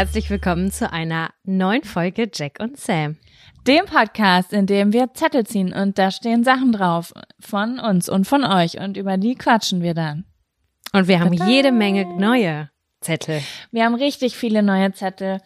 herzlich willkommen zu einer neuen Folge Jack und Sam. Dem Podcast, in dem wir Zettel ziehen und da stehen Sachen drauf von uns und von euch und über die quatschen wir dann. Und wir haben jede Menge neue Zettel. Wir haben richtig viele neue Zettel.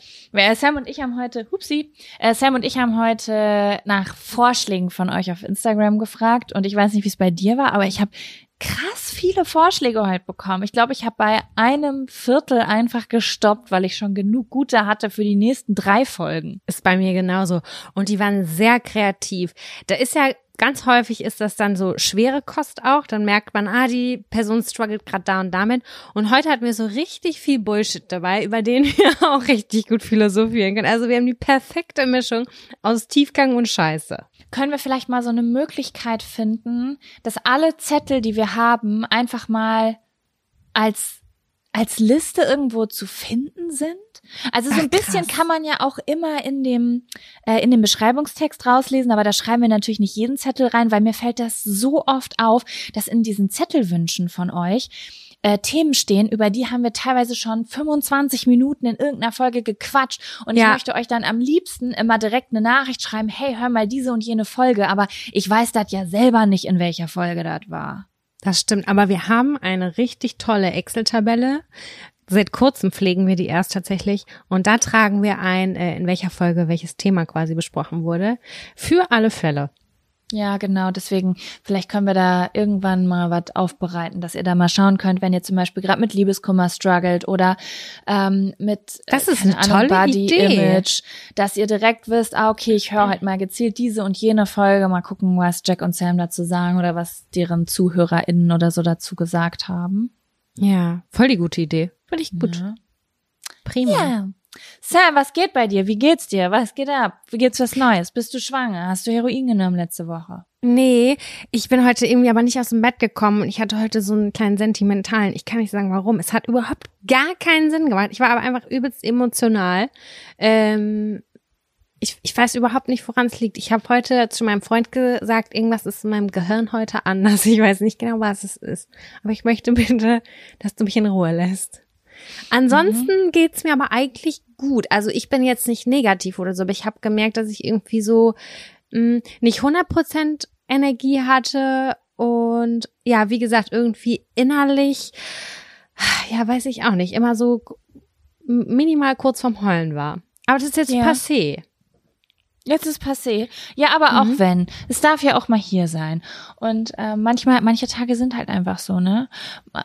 Sam und ich haben heute, hupsi, äh, Sam und ich haben heute nach Vorschlägen von euch auf Instagram gefragt und ich weiß nicht, wie es bei dir war, aber ich habe krass viele Vorschläge heute bekommen. Ich glaube, ich habe bei einem Viertel einfach gestoppt, weil ich schon genug gute hatte für die nächsten drei Folgen. Ist bei mir genauso. Und die waren sehr kreativ. Da ist ja ganz häufig ist das dann so schwere Kost auch. Dann merkt man, ah, die Person struggelt gerade da und damit. Und heute hatten wir so richtig viel Bullshit dabei, über den wir auch richtig gut philosophieren können. Also wir haben die perfekte Mischung aus Tiefgang und Scheiße können wir vielleicht mal so eine Möglichkeit finden, dass alle Zettel, die wir haben, einfach mal als als Liste irgendwo zu finden sind? Also so ein Ach, bisschen kann man ja auch immer in dem äh, in dem Beschreibungstext rauslesen, aber da schreiben wir natürlich nicht jeden Zettel rein, weil mir fällt das so oft auf, dass in diesen Zettelwünschen von euch äh, Themen stehen, über die haben wir teilweise schon 25 Minuten in irgendeiner Folge gequatscht und ja. ich möchte euch dann am liebsten immer direkt eine Nachricht schreiben, hey, hör mal diese und jene Folge, aber ich weiß das ja selber nicht, in welcher Folge das war. Das stimmt, aber wir haben eine richtig tolle Excel-Tabelle. Seit kurzem pflegen wir die erst tatsächlich und da tragen wir ein, äh, in welcher Folge welches Thema quasi besprochen wurde. Für alle Fälle. Ja, genau. Deswegen, vielleicht können wir da irgendwann mal was aufbereiten, dass ihr da mal schauen könnt, wenn ihr zum Beispiel gerade mit Liebeskummer struggelt oder ähm, mit äh, das ist eine Ahnung, tolle Body Idee. Image, dass ihr direkt wisst, ah, okay, ich höre halt mal gezielt diese und jene Folge, mal gucken, was Jack und Sam dazu sagen oder was deren ZuhörerInnen oder so dazu gesagt haben. Ja, voll die gute Idee. Finde ich gut. Ja. Prima. Ja. Sam, was geht bei dir? Wie geht's dir? Was geht ab? Wie geht's was Neues? Bist du schwanger? Hast du Heroin genommen letzte Woche? Nee, ich bin heute irgendwie aber nicht aus dem Bett gekommen und ich hatte heute so einen kleinen sentimentalen. Ich kann nicht sagen, warum. Es hat überhaupt gar keinen Sinn gemacht. Ich war aber einfach übelst emotional. Ähm, ich, ich weiß überhaupt nicht, woran es liegt. Ich habe heute zu meinem Freund gesagt, irgendwas ist in meinem Gehirn heute anders. Ich weiß nicht genau, was es ist. Aber ich möchte bitte, dass du mich in Ruhe lässt. Ansonsten mhm. geht's mir aber eigentlich gut. Also ich bin jetzt nicht negativ oder so, aber ich habe gemerkt, dass ich irgendwie so mh, hm, nicht 100% Energie hatte und ja, wie gesagt, irgendwie innerlich, ja, weiß ich auch nicht, immer so minimal kurz vorm Heulen war. Aber das ist jetzt ja. passé. Jetzt ist passé. Ja, aber auch mhm. wenn. Es darf ja auch mal hier sein. Und äh, manchmal, manche Tage sind halt einfach so, ne?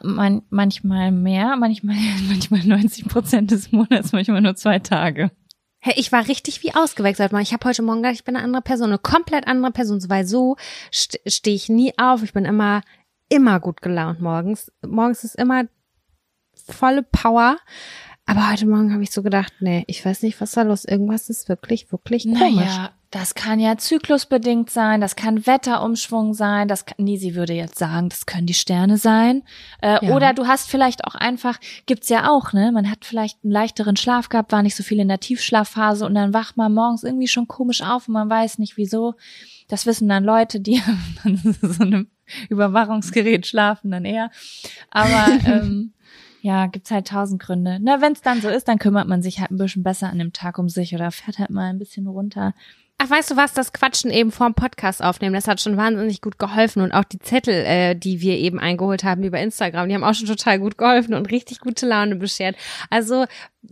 Man, manchmal mehr, manchmal, manchmal 90 Prozent des Monats, manchmal nur zwei Tage. Hey, ich war richtig wie ausgewechselt. Ich habe heute Morgen gedacht, ich bin eine andere Person, eine komplett andere Person, weil so st stehe ich nie auf. Ich bin immer, immer gut gelaunt morgens. Morgens ist immer volle Power. Aber heute Morgen habe ich so gedacht, nee, ich weiß nicht, was da los. Irgendwas ist wirklich, wirklich komisch. Naja, das kann ja zyklusbedingt sein, das kann Wetterumschwung sein, das kann, nee, sie würde jetzt sagen, das können die Sterne sein. Äh, ja. Oder du hast vielleicht auch einfach, gibt's ja auch, ne? Man hat vielleicht einen leichteren Schlaf gehabt, war nicht so viel in der Tiefschlafphase und dann wacht man morgens irgendwie schon komisch auf und man weiß nicht wieso. Das wissen dann Leute, die so einem Überwachungsgerät schlafen dann eher. Aber ähm, ja, gibt's halt tausend Gründe. Na, wenn es dann so ist, dann kümmert man sich halt ein bisschen besser an dem Tag um sich oder fährt halt mal ein bisschen runter. Ach, weißt du was, das Quatschen eben vorm Podcast aufnehmen, das hat schon wahnsinnig gut geholfen und auch die Zettel, äh, die wir eben eingeholt haben über Instagram, die haben auch schon total gut geholfen und richtig gute Laune beschert. Also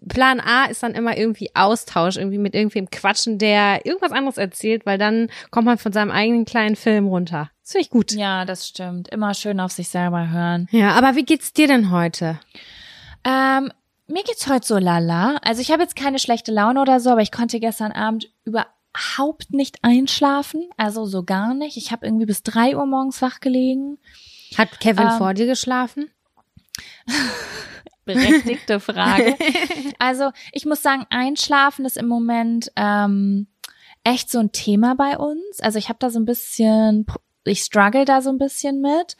Plan A ist dann immer irgendwie Austausch, irgendwie mit irgendwem quatschen, der irgendwas anderes erzählt, weil dann kommt man von seinem eigenen kleinen Film runter. Das finde ich gut. Ja, das stimmt. Immer schön auf sich selber hören. Ja, aber wie geht's dir denn heute? Ähm, mir geht's heute so lala. Also ich habe jetzt keine schlechte Laune oder so, aber ich konnte gestern Abend überhaupt nicht einschlafen. Also so gar nicht. Ich habe irgendwie bis drei Uhr morgens wach gelegen. Hat Kevin ähm, vor dir geschlafen? Berechtigte Frage. Also ich muss sagen, Einschlafen ist im Moment ähm, echt so ein Thema bei uns. Also ich habe da so ein bisschen ich struggle da so ein bisschen mit.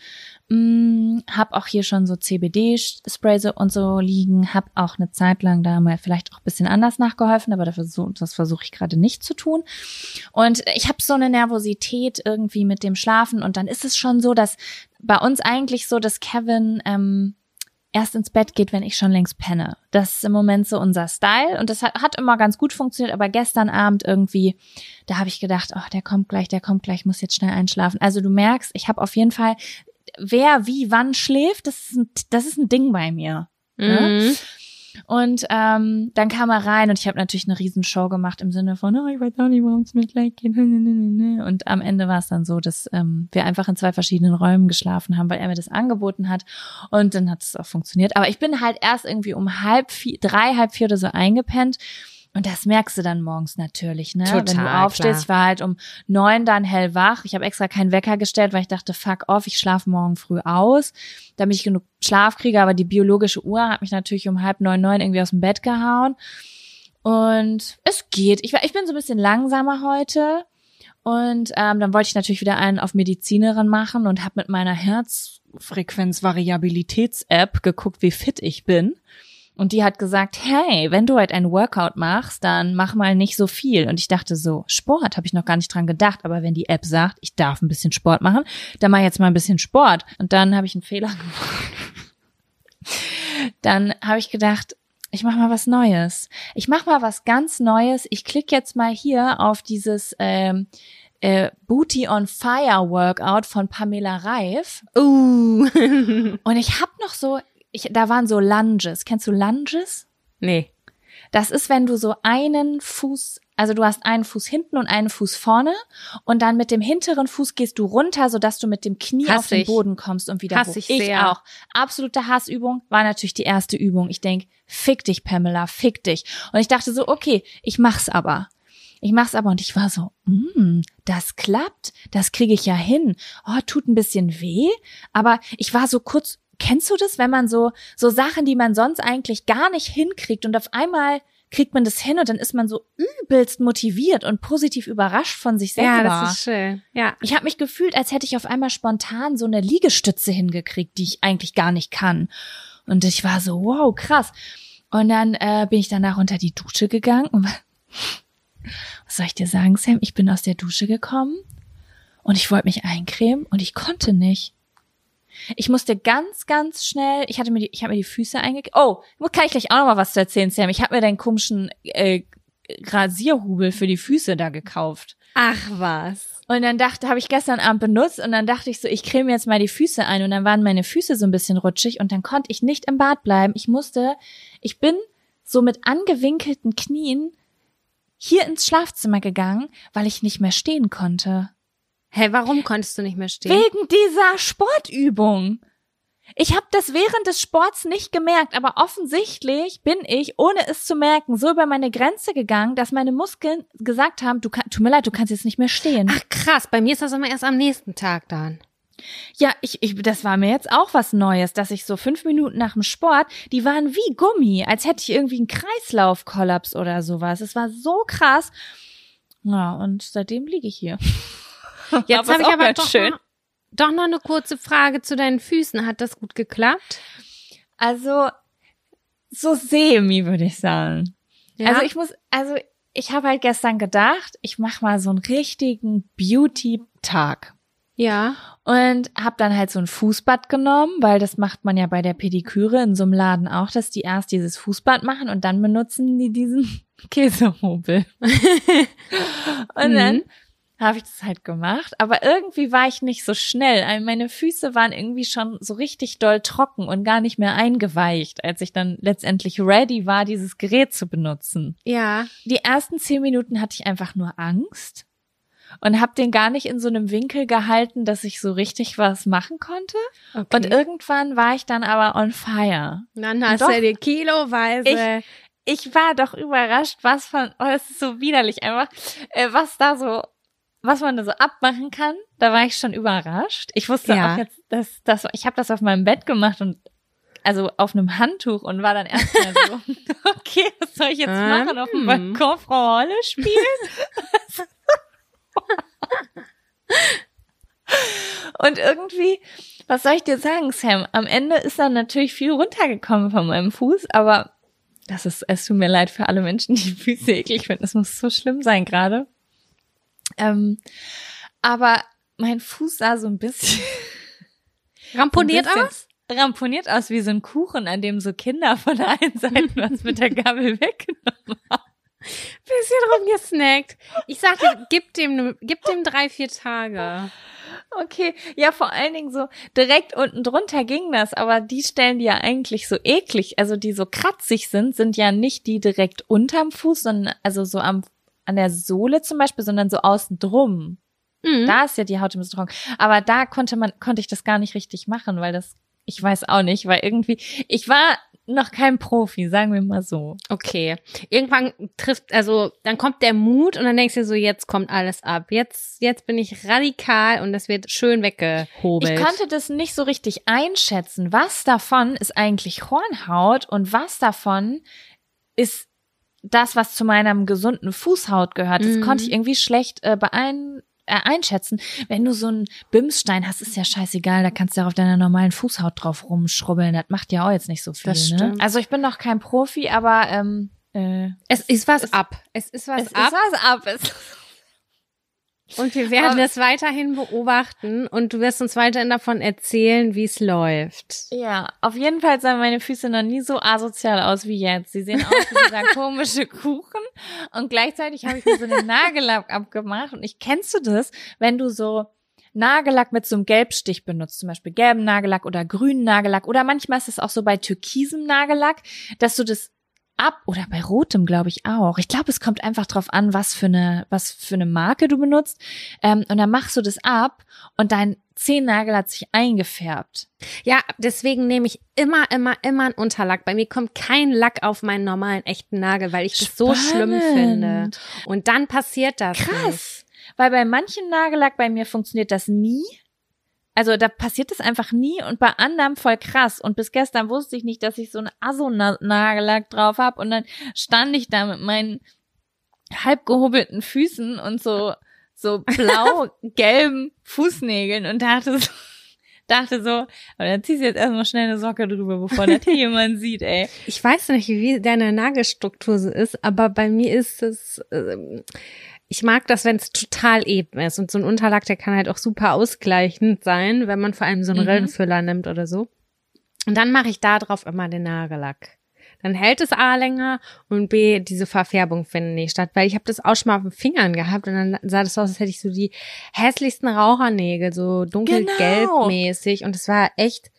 Mm, hab auch hier schon so CBD-Spray und so liegen, hab auch eine Zeit lang da mal vielleicht auch ein bisschen anders nachgeholfen, aber das versuche ich gerade nicht zu tun. Und ich habe so eine Nervosität irgendwie mit dem Schlafen und dann ist es schon so, dass bei uns eigentlich so, dass Kevin ähm, erst ins Bett geht, wenn ich schon längst penne. Das ist im Moment so unser Style und das hat, hat immer ganz gut funktioniert, aber gestern Abend irgendwie, da habe ich gedacht, oh, der kommt gleich, der kommt gleich, muss jetzt schnell einschlafen. Also du merkst, ich habe auf jeden Fall, wer wie wann schläft, das ist ein, das ist ein Ding bei mir. Ne? Mhm. Ne? Und ähm, dann kam er rein und ich habe natürlich eine Riesenshow gemacht im Sinne von, oh, ich weiß auch nicht, warum es mir gleich geht. Und am Ende war es dann so, dass ähm, wir einfach in zwei verschiedenen Räumen geschlafen haben, weil er mir das angeboten hat. Und dann hat es auch funktioniert. Aber ich bin halt erst irgendwie um halb vier, drei, halb vier oder so eingepennt. Und das merkst du dann morgens natürlich, ne? Total, Wenn du aufstehst, klar. ich war halt um neun dann hellwach. Ich habe extra keinen Wecker gestellt, weil ich dachte, fuck off, ich schlafe morgen früh aus, damit ich genug Schlaf kriege. Aber die biologische Uhr hat mich natürlich um halb neun, neun irgendwie aus dem Bett gehauen. Und es geht. Ich, ich bin so ein bisschen langsamer heute. Und ähm, dann wollte ich natürlich wieder einen auf Medizinerin machen und habe mit meiner Herzfrequenz-Variabilitäts-App geguckt, wie fit ich bin. Und die hat gesagt, hey, wenn du halt ein Workout machst, dann mach mal nicht so viel. Und ich dachte so, Sport habe ich noch gar nicht dran gedacht. Aber wenn die App sagt, ich darf ein bisschen Sport machen, dann mach ich jetzt mal ein bisschen Sport. Und dann habe ich einen Fehler gemacht. dann habe ich gedacht, ich mach mal was Neues. Ich mach mal was ganz Neues. Ich klicke jetzt mal hier auf dieses ähm, äh, Booty on Fire Workout von Pamela Reif. Uh. Und ich habe noch so, ich, da waren so Lunges. Kennst du Lunges? nee. Das ist, wenn du so einen Fuß, also du hast einen Fuß hinten und einen Fuß vorne und dann mit dem hinteren Fuß gehst du runter, sodass du mit dem Knie Hass auf den ich. Boden kommst und wieder Hass hoch. ich sehr. auch. Absolute Hassübung war natürlich die erste Übung. Ich denk, fick dich, Pamela, fick dich. Und ich dachte so, okay, ich mach's aber. Ich mach's aber und ich war so, mm, das klappt, das kriege ich ja hin. Oh, tut ein bisschen weh, aber ich war so kurz, kennst du das, wenn man so so Sachen, die man sonst eigentlich gar nicht hinkriegt und auf einmal kriegt man das hin und dann ist man so übelst motiviert und positiv überrascht von sich selber. Ja, das ist schön. Ja. Ich habe mich gefühlt, als hätte ich auf einmal spontan so eine Liegestütze hingekriegt, die ich eigentlich gar nicht kann. Und ich war so, wow, krass. Und dann äh, bin ich danach unter die Dusche gegangen. Und was soll ich dir sagen, Sam? Ich bin aus der Dusche gekommen und ich wollte mich eincremen und ich konnte nicht. Ich musste ganz, ganz schnell, ich hatte mir die, ich habe mir die Füße eingecremt. Oh, kann ich gleich auch noch mal was zu erzählen, Sam. Ich habe mir deinen komischen äh, Rasierhubel für die Füße da gekauft. Ach was. Und dann dachte, habe ich gestern Abend benutzt und dann dachte ich so, ich creme jetzt mal die Füße ein und dann waren meine Füße so ein bisschen rutschig und dann konnte ich nicht im Bad bleiben. Ich musste, ich bin so mit angewinkelten Knien hier ins Schlafzimmer gegangen, weil ich nicht mehr stehen konnte. Hä, warum konntest du nicht mehr stehen? Wegen dieser Sportübung. Ich habe das während des Sports nicht gemerkt, aber offensichtlich bin ich, ohne es zu merken, so über meine Grenze gegangen, dass meine Muskeln gesagt haben, du kann, tut mir leid, du kannst jetzt nicht mehr stehen. Ach krass, bei mir ist das immer erst am nächsten Tag dann. Ja, ich, ich, das war mir jetzt auch was Neues, dass ich so fünf Minuten nach dem Sport, die waren wie Gummi, als hätte ich irgendwie einen Kreislaufkollaps oder sowas. Es war so krass. Ja, und seitdem liege ich hier. Jetzt habe ich aber doch schön. noch, doch noch eine kurze Frage zu deinen Füßen. Hat das gut geklappt? Also so semi, würde ich sagen. Ja? Also ich muss, also ich habe halt gestern gedacht, ich mache mal so einen richtigen Beauty-Tag. ja. Und habe dann halt so ein Fußbad genommen, weil das macht man ja bei der Pediküre in so einem Laden auch, dass die erst dieses Fußbad machen und dann benutzen die diesen Käsehobel. und dann Mhm. Habe ich das halt gemacht, aber irgendwie war ich nicht so schnell. Also Meine Füße waren irgendwie schon so richtig doll trocken und gar nicht mehr eingeweicht, als ich dann letztendlich ready war, dieses Gerät zu benutzen. Ja. Die ersten zehn Minuten hatte ich einfach nur Angst und habe den gar nicht in so einem Winkel gehalten, dass ich so richtig was machen konnte. Okay. Und irgendwann war ich dann aber on fire. dann hast Doch. du dir kiloweise. Ich war doch überrascht, was von, oh, das ist so widerlich einfach, äh, was da so, was man da so abmachen kann. Da war ich schon überrascht. Ich wusste Ja. auch jetzt, dass das, ich habe das auf meinem Bett gemacht und also auf einem Handtuch und war dann erstmal so, okay, was soll ich jetzt machen? Auf dem hm. Balkon Frau Holle spielen? und irgendwie, was soll ich dir sagen, Sam? Am Ende ist dann natürlich viel runtergekommen von meinem Fuß, aber das ist, es tut mir leid für alle Menschen, die Füße eklig finden. Es muss so schlimm sein gerade. Ähm, aber mein Fuß sah so ein bisschen, Ramponiert ein bisschen- aus? ramponiert aus wie so ein Kuchen, an dem so Kinder von der einen Seite was mit der Gabel weggenommen haben. Bisschen rumgesnackt. Ich sagte, gib dem, gib dem drei, vier Tage. Okay, ja, vor allen Dingen so direkt unten drunter ging das, aber die Stellen, die ja eigentlich so eklig, also die so kratzig sind, sind ja nicht die direkt unterm Fuß, sondern also so am, an der Sohle zum Beispiel, sondern so außen drum. Mhm. Da ist ja die Haut im trocken. Aber da konnte man, konnte ich das gar nicht richtig machen, weil das, ich weiß auch nicht, weil irgendwie, ich war noch kein Profi, sagen wir mal so. Okay. Irgendwann trifft, also dann kommt der Mut und dann denkst du so, jetzt kommt alles ab. Jetzt, jetzt bin ich radikal und das wird schön weggehobelt. Ich konnte das nicht so richtig einschätzen. Was davon ist eigentlich Hornhaut und was davon ist das, was zu meinem gesunden Fußhaut gehört. Das Mhm. konnte ich irgendwie schlecht äh, beein äh, einschätzen. Wenn du so einen Bimsstein hast, ist ja scheißegal, da kannst du ja auf deiner normalen Fußhaut drauf rumschrubbeln. Das macht ja auch jetzt nicht so viel. Das ne? Also ich bin noch kein Profi, aber ähm, äh, es ist was es- ab. Es ist was es ab. ist was ab. Es Und wir werden das weiterhin beobachten und du wirst uns weiterhin davon erzählen, wie es läuft. Ja, auf jeden Fall sahen meine Füße noch nie so asozial aus wie jetzt. Sie sehen aus wie dieser komische Kuchen und gleichzeitig habe ich mir so einen Nagellack abgemacht und ich kennst du das, wenn du so Nagellack mit so einem Gelbstich benutzt, zum Beispiel gelben Nagellack oder grünen Nagellack oder manchmal ist es auch so bei türkisem Nagellack, dass du das ab oder bei rotem glaube ich auch. Ich glaube, es kommt einfach drauf an, was für eine was für eine Marke du benutzt ähm, und dann machst du das ab und dein Zehennagel hat sich eingefärbt. Ja, deswegen nehme ich immer, immer, immer einen Unterlack. Bei mir kommt kein Lack auf meinen normalen echten Nagel, weil ich das so schlimm finde. Spannend. Und dann passiert das. Nicht. Krass. Weil bei manchen Nagellack bei mir funktioniert das nie. Also da passiert das einfach nie und bei anderem voll krass. Und bis gestern wusste ich nicht, dass ich so einen Aso-Nagellack drauf habe. Und dann stand ich da mit meinen halb gehobelten Füßen und so, so blau-gelben Fußnägeln und dachte so, dachte so, aber dann ziehst du jetzt erstmal schnell eine Socke drüber, bevor das hier jemand sieht, ey. Ich weiß nicht, wie deine Nagelstruktur so ist, aber bei mir ist es, ähm, ich mag das, wenn es total eben ist. Und so ein Unterlack, der kann halt auch super ausgleichend sein, wenn man vor allem so einen Mhm. Rillenfüller nimmt oder so. Und dann mache ich da drauf immer den Nagellack. Dann hält es A länger und B, diese Verfärbung findet nicht statt. Weil ich habe das auch schon mal auf den Fingern gehabt und dann sah das aus, als hätte ich so die hässlichsten Rauchernägel, so dunkelgelb Genau. mäßig. Und es war echt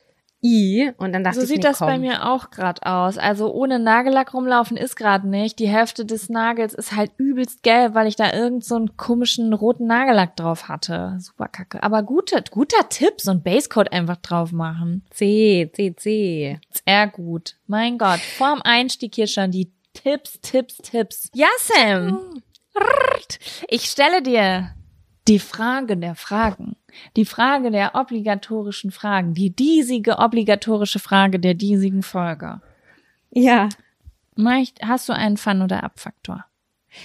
i. Und dann dachte So ich, sieht nee, das komm. bei mir auch gerade aus. Also ohne Nagellack rumlaufen ist gerade nicht. Die Hälfte des Nagels ist halt übelst gelb, weil ich da irgend so einen komischen roten Nagellack drauf hatte. Super kacke. Aber guter, guter Tipp, so ein Basecoat einfach drauf machen. C, C, C. Sehr gut. Mein Gott, vorm Einstieg hier schon die Tipps, Tipps, Tipps. Ja, Sam. Ich stelle dir die Frage der Fragen. Die Frage der obligatorischen Fragen. Die diesige obligatorische Frage der diesigen Folge. Ja. Hast du einen Fun- oder Abfaktor?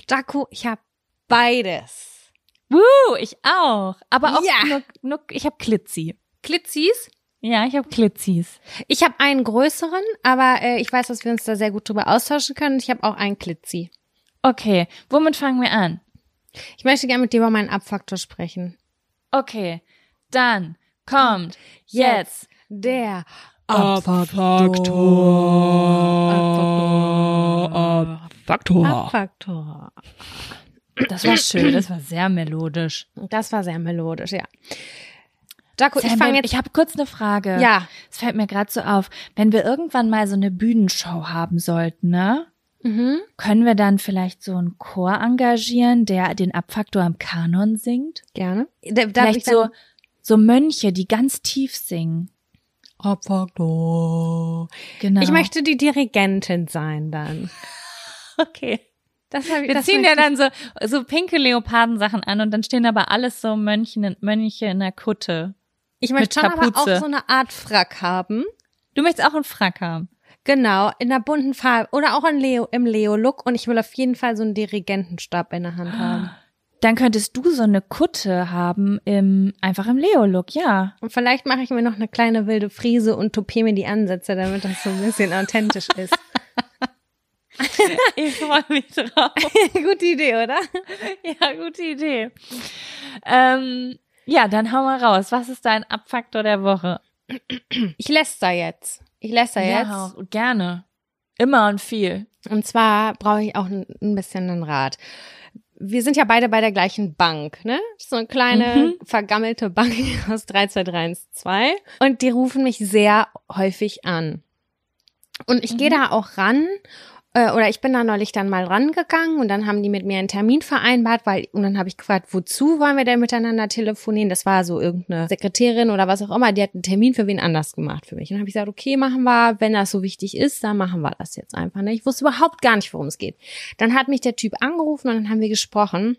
Jaco, ich habe beides. Woo, ich auch. Aber auch Ja. nur, nur ich habe Klitzi. Klitzis. Ja, ich habe Klitzis. Ich habe einen größeren, aber äh, ich weiß, dass wir uns da sehr gut drüber austauschen können. Ich habe auch einen Klitzi. Okay, womit fangen wir an? Ich möchte gerne mit dir über meinen Abfaktor sprechen. Okay, dann kommt jetzt der Faktor. Abfaktor. Das war schön, das war sehr melodisch. Das war sehr melodisch, ja. Jaco, ich fange jetzt. ich habe kurz eine Frage. Ja. Es fällt mir gerade so auf, wenn wir irgendwann mal so eine Bühnenshow haben sollten, ne? Mhm. Können wir dann vielleicht so einen Chor engagieren, der den Abfaktor am Kanon singt? Gerne. Da, vielleicht so so Mönche, die ganz tief singen. Abfaktor. Genau. Ich möchte die Dirigentin sein dann. okay. Das hab ich, Wir das ziehen ja dann so, so pinke Leopardensachen an und dann stehen aber alles so Mönchen, Mönche in der Kutte. ich, ich möchte schon aber Kapuze. auch so eine Art Frack haben. Du möchtest auch einen Frack haben. Genau, in einer bunten Farbe oder auch in Leo, im Leo-Look und ich will auf jeden Fall so einen Dirigentenstab in der Hand haben. Dann könntest du so eine Kutte haben im, einfach im Leo-Look, ja. Und vielleicht mache ich mir noch eine kleine wilde Frise und topiere mir die Ansätze, damit das so ein bisschen authentisch ist. Ich freue mich drauf. Gute Idee, oder? Ja, gute Idee. Ähm, ja, dann hau mal raus. Was ist dein Abfaktor der Woche? Ich läster jetzt. Ich läster jetzt. Ja, gerne. Immer und viel. Und zwar brauche ich auch ein, bisschen einen Rat. Wir sind ja beide bei der gleichen Bank, ne? So eine kleine Mhm. vergammelte Bank aus 32312. Und die rufen mich sehr häufig an. Und ich gehe Mhm. da auch ran. Äh, Oder ich bin da neulich dann mal rangegangen und dann haben die mit mir einen Termin vereinbart, weil, und dann habe ich gefragt, wozu wollen wir denn miteinander telefonieren? Das war so irgendeine Sekretärin oder was auch immer, die hat einen Termin für wen anders gemacht für mich. Und dann habe ich gesagt, okay, machen wir, wenn das so wichtig ist, dann machen wir das jetzt einfach. Ne? Ich wusste überhaupt gar nicht, worum es geht. Dann hat mich der Typ angerufen und dann haben wir gesprochen.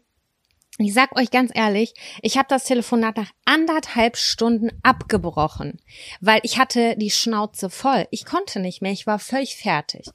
Ich sag euch ganz ehrlich, ich habe das Telefonat nach anderthalb Stunden abgebrochen, weil ich hatte die Schnauze voll. Ich konnte nicht mehr, ich war völlig fertig.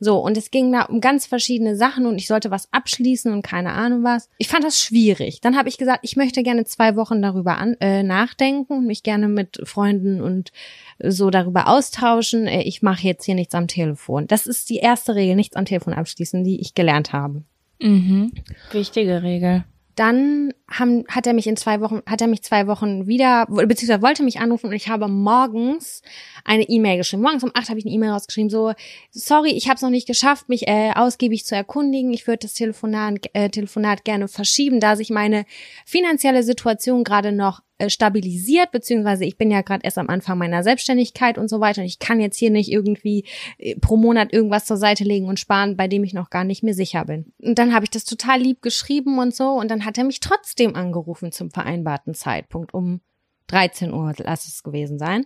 So, und es ging da um ganz verschiedene Sachen und ich sollte was abschließen und keine Ahnung was. Ich fand das schwierig. Dann habe ich gesagt, ich möchte gerne zwei Wochen darüber an, äh, nachdenken und mich gerne mit Freunden und so darüber austauschen. Äh, Ich mache jetzt hier nichts am Telefon. Das ist die erste Regel, nichts am Telefon abschließen, die ich gelernt habe. Mhm. Wichtige Regel. Dann haben, hat er mich in zwei Wochen, hat er mich zwei Wochen wieder, beziehungsweise wollte mich anrufen und ich habe morgens eine E-Mail geschrieben. Morgens um acht habe ich eine E-Mail rausgeschrieben, so, sorry, ich habe es noch nicht geschafft, mich äh, ausgiebig zu erkundigen. Ich würde das Telefonat, äh, Telefonat gerne verschieben, da sich meine finanzielle Situation gerade noch stabilisiert, beziehungsweise ich bin ja gerade erst am Anfang meiner Selbstständigkeit und so weiter und ich kann jetzt hier nicht irgendwie äh, pro Monat irgendwas zur Seite legen und sparen, bei dem ich noch gar nicht mehr sicher bin. Und dann habe ich das total lieb geschrieben und so und dann hat er mich trotzdem angerufen zum vereinbarten Zeitpunkt um 13 Uhr, lass es gewesen sein.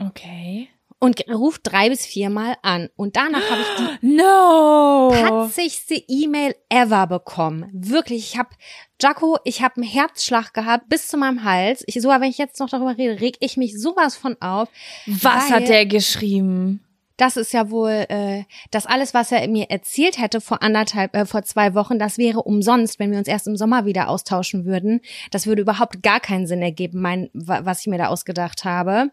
Okay. Und ruft drei bis viermal an. Und danach habe ich die No! patzigste E-Mail ever bekommen. Wirklich, ich habe Jaco, ich habe einen Herzschlag gehabt bis zu meinem Hals. Ich, sogar wenn ich jetzt noch darüber rede, reg ich mich sowas von auf. Was hat der geschrieben? Das ist ja wohl, äh, das alles, was er mir erzählt hätte vor anderthalb, äh, vor zwei Wochen, das wäre umsonst, wenn wir uns erst im Sommer wieder austauschen würden. Das würde überhaupt gar keinen Sinn ergeben, mein, wa- was ich mir da ausgedacht habe.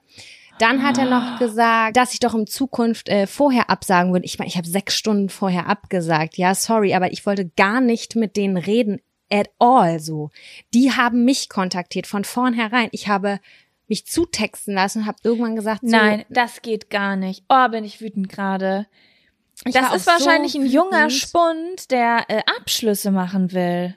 Dann hat er noch gesagt, dass ich doch in Zukunft äh, vorher absagen würde. Ich meine, ich habe sechs Stunden vorher abgesagt. Ja, sorry, aber ich wollte gar nicht mit denen reden at all so. Die haben mich kontaktiert von vornherein. Ich habe mich zutexten lassen und habe irgendwann gesagt, so, Nein, das geht gar nicht. Oh, bin ich wütend gerade. Das ist wahrscheinlich so ein junger. Spund, der äh, Abschlüsse machen will.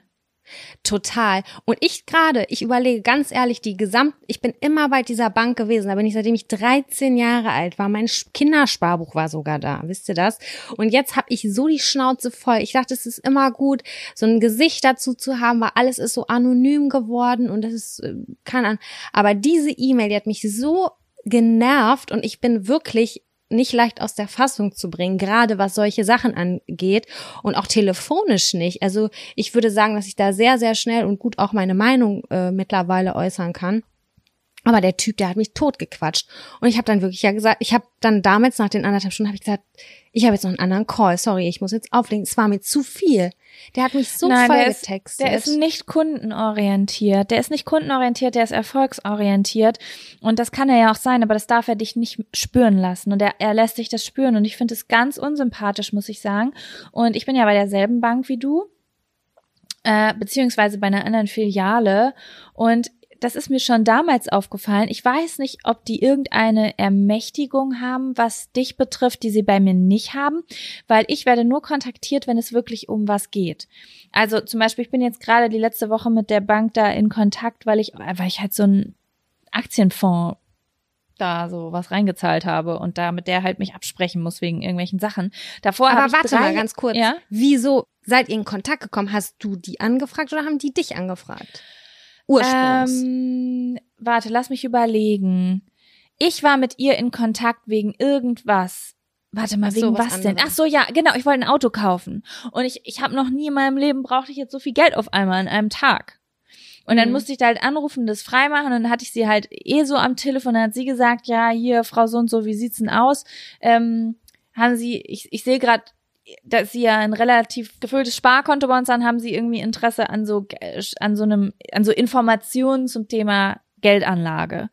Total. Und ich gerade, ich überlege ganz ehrlich, die Gesamt, ich bin immer bei dieser Bank gewesen. Da bin ich, seitdem ich 13 Jahre alt war. Mein Kindersparbuch war sogar da. Wisst ihr das? Und jetzt habe ich so die Schnauze voll. Ich dachte, es ist immer gut, so ein Gesicht dazu zu haben, weil alles ist so anonym geworden und das ist, äh, keine Ahnung. Aber diese E-Mail, die hat mich so genervt und ich bin wirklich nicht leicht aus der Fassung zu bringen, gerade was solche Sachen angeht und auch telefonisch nicht. Also ich würde sagen, dass ich da sehr, sehr schnell und gut auch meine Meinung äh, mittlerweile äußern kann. Aber der Typ, der hat mich totgequatscht. Und ich habe dann wirklich ja gesagt, ich habe dann damals nach den anderthalb Stunden habe ich gesagt, ich habe jetzt noch einen anderen Call, sorry, ich muss jetzt auflegen. Es war mir zu viel. Der hat mich so Nein, voll der ist, getextet. der ist nicht kundenorientiert. Der ist nicht kundenorientiert, der ist erfolgsorientiert. Und das kann er ja auch sein, aber das darf er dich nicht spüren lassen. Und er, er lässt dich das spüren. Und ich finde es ganz unsympathisch, muss ich sagen. Und ich bin ja bei derselben Bank wie du, äh, beziehungsweise bei einer anderen Filiale. Und das ist mir schon damals aufgefallen. Ich weiß nicht, ob die irgendeine Ermächtigung haben, was dich betrifft, die sie bei mir nicht haben, weil ich werde nur kontaktiert, wenn es wirklich um was geht. Also zum Beispiel, ich bin jetzt gerade die letzte Woche mit der Bank da in Kontakt, weil ich, weil ich halt so einen Aktienfonds da so was reingezahlt habe und da mit der halt mich absprechen muss wegen irgendwelchen Sachen. Davor Aber warte drei, mal ganz kurz. Ja? Wieso seid ihr in Kontakt gekommen? Hast du die angefragt oder haben die dich angefragt? Ursprungs. Ähm, warte, lass mich überlegen. Ich war mit ihr in Kontakt wegen irgendwas. Warte mal, Ach so, wegen was was, denn? Ach so, ja, genau, ich wollte ein Auto kaufen. Und ich, ich habe noch nie in meinem Leben brauchte ich jetzt so viel Geld auf einmal an einem Tag. Und dann Mhm. musste ich da halt anrufen, das freimachen und dann hatte ich sie halt eh so am Telefon, dann hat sie gesagt, ja, hier, Frau so und so, wie sieht's denn aus? Ähm, haben Sie, ich, ich sehe gerade, dass Sie ja ein relativ gefülltes Sparkonto bei uns haben, haben Sie irgendwie Interesse an so, an so einem, an so Informationen zum Thema Geldanlage.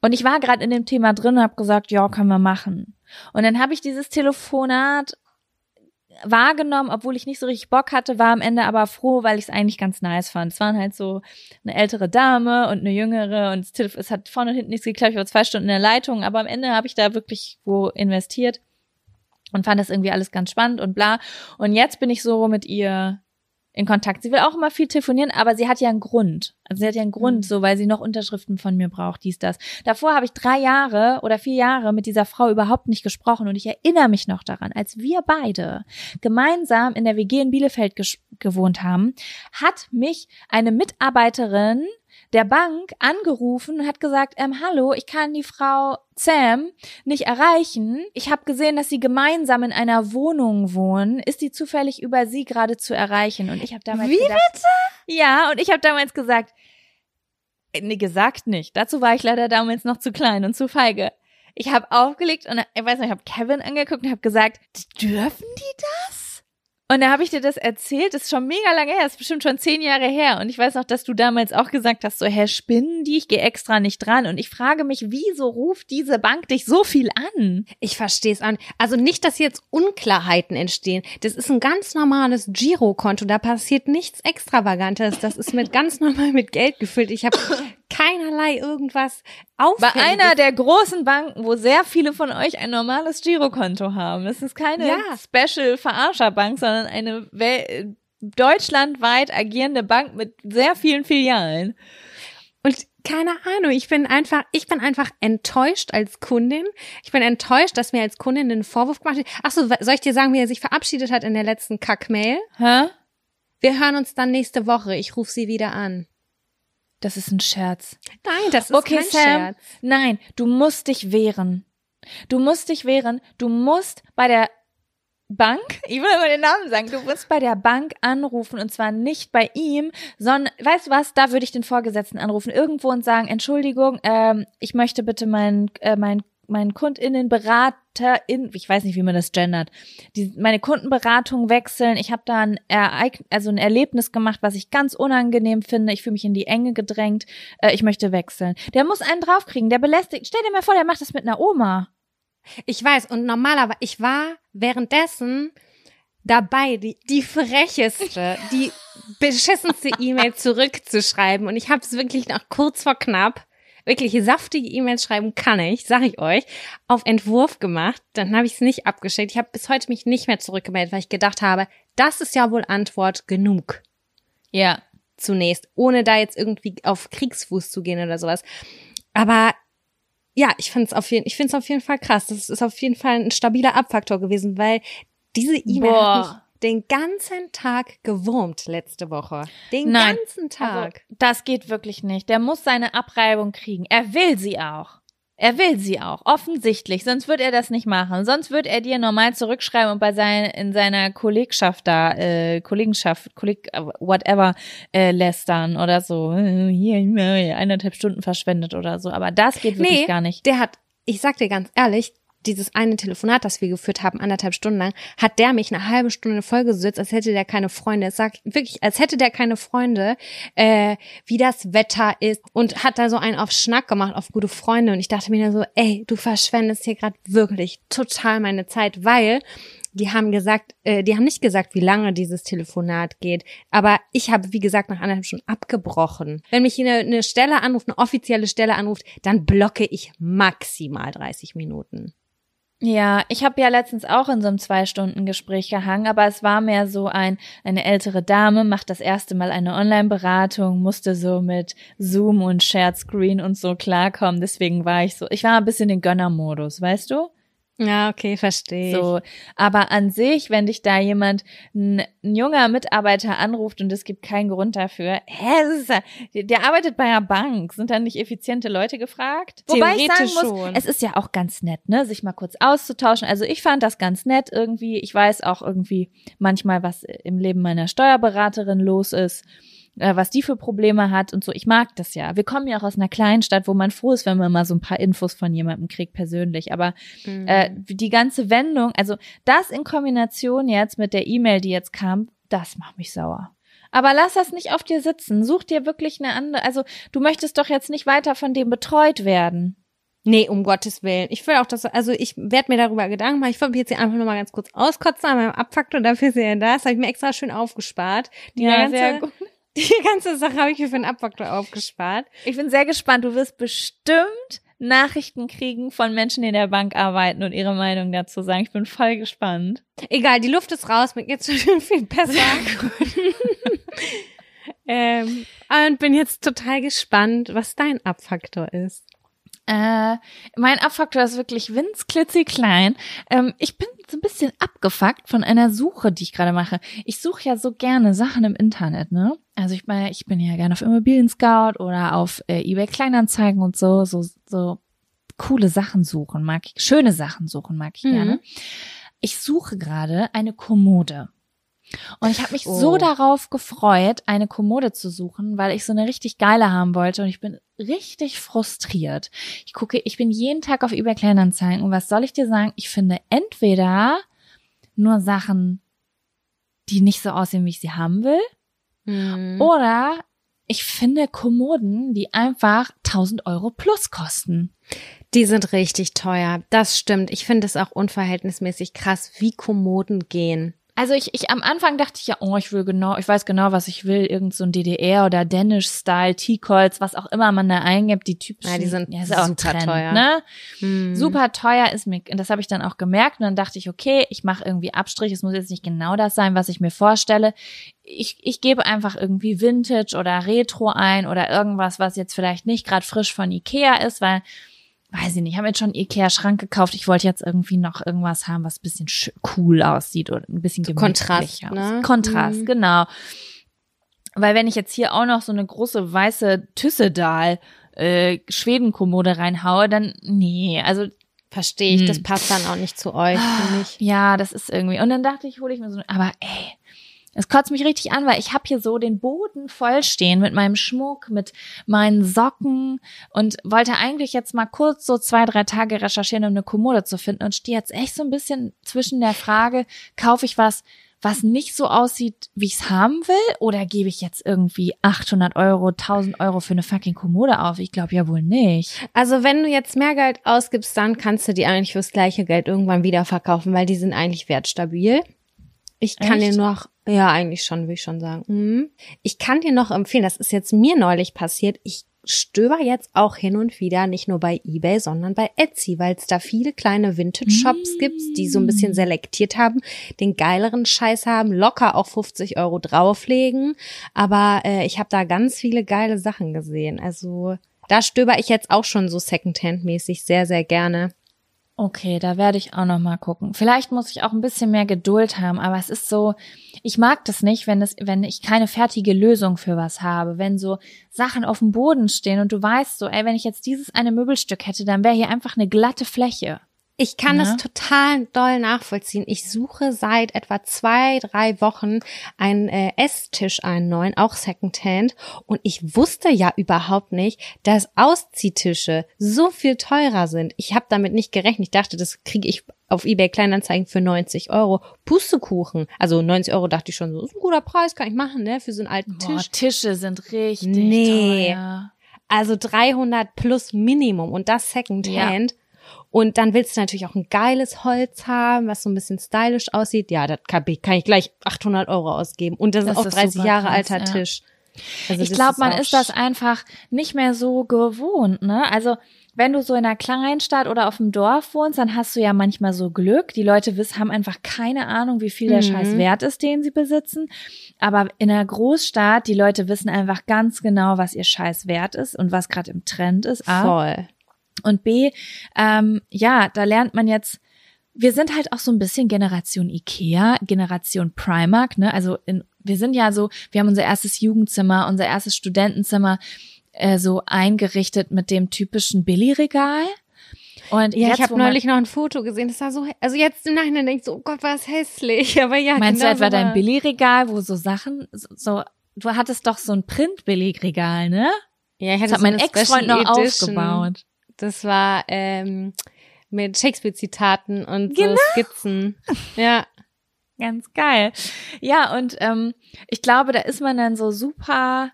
Und ich war gerade in dem Thema drin und habe gesagt, ja, können wir machen. Und dann habe ich dieses Telefonat wahrgenommen, obwohl ich nicht so richtig Bock hatte, war am Ende aber froh, weil ich es eigentlich ganz nice fand. Es waren halt so eine ältere Dame und eine jüngere und es hat vorne und hinten nichts geklappt. Ich war zwei Stunden in der Leitung, aber am Ende habe ich da wirklich wo investiert und fand das irgendwie alles ganz spannend und bla. Und jetzt bin ich so mit ihr in Kontakt. Sie will auch immer viel telefonieren, aber sie hat ja einen Grund. Also sie hat ja einen Grund, mhm. so weil sie noch Unterschriften von mir braucht, dies, das. Davor habe ich drei Jahre oder vier Jahre mit dieser Frau überhaupt nicht gesprochen und ich erinnere mich noch daran, als wir beide gemeinsam in der WG in Bielefeld gewohnt haben, hat mich eine Mitarbeiterin der Bank angerufen und hat gesagt, ähm, hallo, ich kann die Frau Sam nicht erreichen. Ich habe gesehen, dass sie gemeinsam in einer Wohnung wohnen. Ist die zufällig über sie gerade zu erreichen? Und ich habe damals Wie gedacht, bitte? Ja, und ich habe damals gesagt, äh, nee, gesagt nicht. Dazu war ich leider damals noch zu klein und zu feige. Ich habe aufgelegt und ich weiß nicht, ich habe Kevin angeguckt und habe gesagt, dürfen die das? Und da habe ich dir das erzählt, das ist schon mega lange her, das ist bestimmt schon zehn Jahre her. Und ich weiß noch, dass du damals auch gesagt hast, so, Herr Spinnen die, ich gehe extra nicht dran. Und ich frage mich, wieso ruft diese Bank dich so viel an? Ich verstehe es an. Also nicht, dass jetzt Unklarheiten entstehen. Das ist ein ganz normales Girokonto, da passiert nichts Extravagantes. Das ist mit ganz normal mit Geld gefüllt. Ich habe keinerlei irgendwas Auffälliges. Bei einer der großen Banken, wo sehr viele von euch ein normales Girokonto haben. Das ist keine ja. Special Verarscherbank, sondern eine Wel deutschlandweit agierende Bank mit sehr vielen Filialen. Und keine Ahnung, ich bin einfach, ich bin einfach enttäuscht als Kundin. Ich bin enttäuscht, dass mir als Kundin einen Vorwurf gemacht wird. Ach so, soll ich dir sagen, wie er sich verabschiedet hat in der letzten Kackmail? Hä? Wir hören uns dann nächste Woche. Ich rufe sie wieder an. Das ist ein Scherz. Nein, das ist okay, kein Sam, Scherz. Nein, du musst dich wehren. Du musst dich wehren. Du musst bei der Bank, ich will immer den Namen sagen, du musst bei der Bank anrufen und zwar nicht bei ihm, sondern, weißt du was, da würde ich den Vorgesetzten anrufen, irgendwo und sagen, Entschuldigung, ähm, ich möchte bitte meinen äh, mein meinen KundInnenberaterIn, ich weiß nicht, wie man das gendert, die, meine Kundenberatung wechseln. Ich habe da ein Ereignis, also ein Erlebnis gemacht, was ich ganz unangenehm finde. Ich fühle mich in die Enge gedrängt. Äh, ich möchte wechseln. Der muss einen draufkriegen, der belästigt. Stell dir mal vor, der macht das mit einer Oma. Ich weiß, und normalerweise, ich war währenddessen dabei, die, die frecheste, die beschissenste E-Mail zurückzuschreiben. Und ich habe es wirklich noch kurz vor knapp wirklich saftige E-Mails schreiben kann ich, sag ich euch, auf Entwurf gemacht. Dann habe ich es nicht abgeschickt. Ich habe bis heute mich nicht mehr zurückgemeldet, weil ich gedacht habe, das ist ja wohl Antwort genug. Ja. Zunächst, ohne da jetzt irgendwie auf Kriegsfuß zu gehen oder sowas. Aber ja, ich finde es auf jeden, ich finde es auf jeden Fall krass. Das ist auf jeden Fall ein stabiler Abfaktor gewesen, weil diese E-Mail den ganzen Tag gewurmt letzte Woche. Den Nein, ganzen also Tag. Also, das geht wirklich nicht. Der muss seine Abreibung kriegen. Er will sie auch. Er will sie auch, offensichtlich, sonst wird er das nicht machen. Sonst wird er dir normal zurückschreiben und bei sein, in seiner Kollegschaft da, äh, Kollegenschaft, Kolleg, whatever, äh, lästern oder so. Hier, eineinhalb Stunden verschwendet oder so. Aber das geht wirklich nee, gar nicht. Der hat, ich sag dir ganz ehrlich, dieses eine Telefonat, das wir geführt haben, anderthalb Stunden lang, hat der mich eine halbe Stunde vollgesetzt, als hätte der keine Freunde. Es sagt wirklich, als hätte der keine Freunde, äh, wie das Wetter ist und hat da so einen auf Schnack gemacht, auf gute Freunde. Und ich dachte mir so, ey, du verschwendest hier gerade wirklich total meine Zeit, weil die haben gesagt, äh, die haben nicht gesagt, wie lange dieses Telefonat geht, aber ich habe, wie gesagt, nach anderthalb Stunden abgebrochen. Wenn mich eine, eine Stelle anruft, eine offizielle Stelle anruft, dann blocke ich maximal 30 Minuten. Ja, ich habe ja letztens auch in so einem Zwei-Stunden-Gespräch gehangen, aber es war mehr so ein, eine ältere Dame macht das erste Mal eine Online-Beratung, musste so mit Zoom und Shared Screen und so klarkommen. Deswegen war ich so, ich war ein bisschen in Gönnermodus, weißt du? Ja, okay, verstehe. So, aber an sich, wenn dich da jemand, ein, ein, junger Mitarbeiter anruft und es gibt keinen Grund dafür, hä, ist ja, der arbeitet bei einer Bank, sind dann nicht effiziente Leute gefragt? Wobei ich sagen muss, schon. es ist ja auch ganz nett, ne, sich mal kurz auszutauschen. Also ich fand das ganz nett irgendwie. Ich weiß auch irgendwie manchmal, was im Leben meiner Steuerberaterin los ist äh, was die für Probleme hat und so. Ich mag das ja. Wir kommen ja auch aus einer kleinen Stadt, wo man froh ist, wenn man mal so ein paar Infos von jemandem kriegt persönlich. Aber mhm. äh, die ganze Wendung, also das in Kombination jetzt mit der E-Mail, die jetzt kam, das macht mich sauer. Aber lass das nicht auf dir sitzen. Such dir wirklich eine andere. Also du möchtest doch jetzt nicht weiter von dem betreut werden. Nee, um Gottes Willen. Ich will auch das, also ich werde mir darüber Gedanken machen. Ich wollte mich jetzt hier einfach nur mal ganz kurz auskotzen an meinem Abfaktor, dafür ist er ja da. Das habe ich mir extra schön aufgespart. Die Ja, ganze, sehr gut. Die ganze Sache habe ich mir für den Abfaktor aufgespart. Ich bin sehr gespannt. Du wirst bestimmt Nachrichten kriegen von Menschen, die in der Bank arbeiten und ihre Meinung dazu sagen. Ich bin voll gespannt. Egal, die Luft ist raus, mir geht's schon viel besser. ähm, und bin jetzt total gespannt, was dein Abfaktor ist. Äh, mein Abfaktor ist wirklich winzklitzeklein. Ähm, ich bin so ein bisschen abgefuckt von einer Suche, die ich gerade mache. Ich suche ja so gerne Sachen im Internet, ne? Also ich meine, ich bin ja gerne auf Immobilien Scout oder auf äh, eBay Kleinanzeigen und so, so, so coole Sachen suchen mag ich, schöne Sachen suchen mag ich Mhm. gerne. Ich suche gerade eine Kommode. Und ich habe mich so Oh. darauf gefreut, eine Kommode zu suchen, weil ich so eine richtig geile haben wollte und ich bin richtig frustriert. Ich gucke, ich bin jeden Tag auf eBay Kleinanzeigen und was soll ich dir sagen? Ich finde entweder nur Sachen, die nicht so aussehen, wie ich sie haben will, Mhm. oder ich finde Kommoden, die einfach 1000 Euro plus kosten. Die sind richtig teuer. Das stimmt. Ich finde es auch unverhältnismäßig krass, wie Kommoden gehen. Also ich, ich am Anfang dachte ich ja, oh, ich will genau, ich weiß genau, was ich will, irgend so ein DDR oder Danish-Style, T-Colts, was auch immer man da eingibt, die typischen. Ja, die sind ja, super Trend, teuer. Ne? Mhm. Super teuer ist mir, und das habe ich dann auch gemerkt und dann dachte ich, okay, ich mache irgendwie Abstrich, es muss jetzt nicht genau das sein, was ich mir vorstelle. Ich, ich gebe einfach irgendwie Vintage oder Retro ein oder irgendwas, was jetzt vielleicht nicht gerade frisch von Ikea ist, weil weiß ich nicht, ich habe jetzt schon Ikea-Schrank gekauft. Ich wollte jetzt irgendwie noch irgendwas haben, was ein bisschen sch- cool aussieht oder ein bisschen So gemütlich Kontrast, aussieht. ne? Kontrast, Mhm. genau. Weil wenn ich jetzt hier auch noch so eine große weiße Tüssedal äh, Schwedenkommode reinhaue, dann nee, also Verstehe ich. Hm. Das passt dann auch nicht zu euch, finde ich. ja, das ist irgendwie. Und dann dachte ich, hole ich mir so, aber ey, es kotzt mich richtig an, weil ich habe hier so den Boden voll stehen mit meinem Schmuck, mit meinen Socken und wollte eigentlich jetzt mal kurz so zwei, drei Tage recherchieren, um eine Kommode zu finden und stehe jetzt echt so ein bisschen zwischen der Frage, kaufe ich was, was nicht so aussieht, wie ich es haben will, oder gebe ich jetzt irgendwie 800 Euro, 1000 Euro für eine fucking Kommode auf? Ich glaube ja wohl nicht. Also wenn du jetzt mehr Geld ausgibst, dann kannst du die eigentlich fürs gleiche Geld irgendwann wieder verkaufen, weil die sind eigentlich wertstabil. Ich kann Echt? dir noch, ja, eigentlich schon, würde ich schon sagen. Mhm. Ich kann dir noch empfehlen, das ist jetzt mir neulich passiert. Ich stöber jetzt auch hin und wieder nicht nur bei eBay, sondern bei Etsy, weil es da viele kleine Vintage-Shops gibt, die so ein bisschen selektiert haben, den geileren Scheiß haben, locker auch 50 Euro drauflegen. Aber äh, ich habe da ganz viele geile Sachen gesehen. Also da stöber ich jetzt auch schon so Secondhand-mäßig sehr, sehr gerne. Okay, da werde ich auch noch mal gucken. Vielleicht muss ich auch ein bisschen mehr Geduld haben, aber es ist so, ich mag das nicht, wenn es, wenn ich keine fertige Lösung für was habe, wenn so Sachen auf dem Boden stehen und du weißt so, ey, wenn ich jetzt dieses eine Möbelstück hätte, dann wäre hier einfach eine glatte Fläche. Ich kann Ja. das total doll nachvollziehen. Ich suche seit etwa zwei, drei Wochen einen äh, Esstisch, einen neuen, auch Secondhand. Und ich wusste ja überhaupt nicht, dass Ausziehtische so viel teurer sind. Ich habe damit nicht gerechnet. Ich dachte, das kriege ich auf eBay Kleinanzeigen für 90 Euro. Pustekuchen. Also 90 Euro dachte ich schon so, ist ein guter Preis, kann ich machen, ne, für so einen alten Boah, Tisch. Tische sind richtig Nee. teuer. Also 300 plus Minimum und das Secondhand. Und dann willst du natürlich auch ein geiles Holz haben, was so ein bisschen stylisch aussieht. Ja, das kann, ich gleich 800 Euro ausgeben. Und das, Das ist auch ist 30 super Jahre krass, alter ja. Tisch. Also Ich glaube, man ist das einfach nicht mehr so gewohnt, ne? Also, wenn du so in einer Kleinstadt oder auf dem Dorf wohnst, dann hast du ja manchmal so Glück. Die Leute wissen, haben einfach keine Ahnung, wie viel der Mhm. Scheiß wert ist, den sie besitzen. Aber in einer Großstadt, die Leute wissen einfach ganz genau, was ihr Scheiß wert ist und was gerade im Trend ist. A. voll. Und B, ähm, ja, da lernt man jetzt, wir sind halt auch so ein bisschen Generation Ikea, Generation Primark, ne? Also in, wir sind ja so, wir haben unser erstes Jugendzimmer, unser erstes Studentenzimmer äh, so eingerichtet mit dem typischen Billigregal. Und Ja, jetzt, ich habe neulich noch ein Foto gesehen. Das war so, also jetzt im Nachhinein denkst du, oh Gott, war es hässlich. Aber ja, Meinst genau du etwa so dein Billigregal, wo so Sachen, so, so du hattest doch so ein Print-Billigregal, ne? Ja, ich Das hatte hat so mein Ex-Freund noch Edition. aufgebaut. Das war ähm, mit Shakespeare-Zitaten und Genau. so Skizzen. Ja. Ganz geil. Ja, und ähm, ich glaube, da ist man dann so super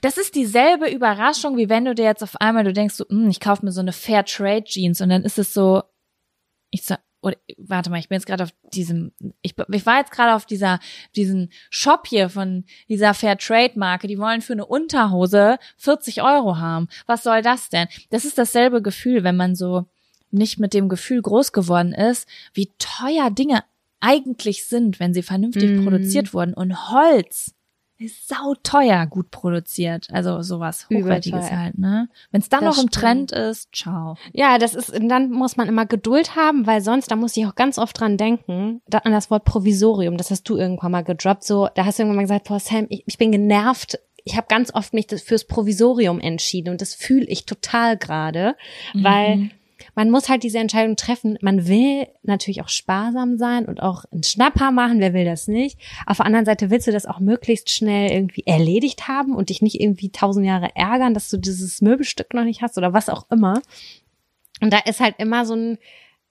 Das ist dieselbe Überraschung, wie wenn du dir jetzt auf einmal, du denkst so, hm, ich kaufe mir so eine Fair Trade Jeans und dann ist es so, ich sag, oder, warte mal, ich bin jetzt gerade auf diesem, ich, ich war jetzt gerade auf dieser, diesen Shop hier von dieser Fair Trade Marke, die wollen für eine Unterhose 40 Euro haben. Was soll das denn? Das ist dasselbe Gefühl, wenn man so nicht mit dem Gefühl groß geworden ist, wie teuer Dinge eigentlich sind, wenn sie vernünftig mm. produziert wurden. Und Holz ist sauteuer gut produziert. Also sowas Hochwertiges halt, ne? Wenn es dann das noch im Trend ist, ciao. Ja, das ist, dann muss man immer Geduld haben, weil sonst, da muss ich auch ganz oft dran denken, da, an das Wort Provisorium, das hast du irgendwann mal gedroppt, so, da hast du irgendwann mal gesagt, boah Sam, ich, ich bin genervt, ich habe ganz oft mich fürs Provisorium entschieden und das fühle ich total gerade, mhm. weil man muss halt diese Entscheidung treffen. Man will natürlich auch sparsam sein und auch einen Schnapper machen. Wer will das nicht? Auf der anderen Seite willst du das auch möglichst schnell irgendwie erledigt haben und dich nicht irgendwie tausend Jahre ärgern, dass du dieses Möbelstück noch nicht hast oder was auch immer. Und da ist halt immer so ein,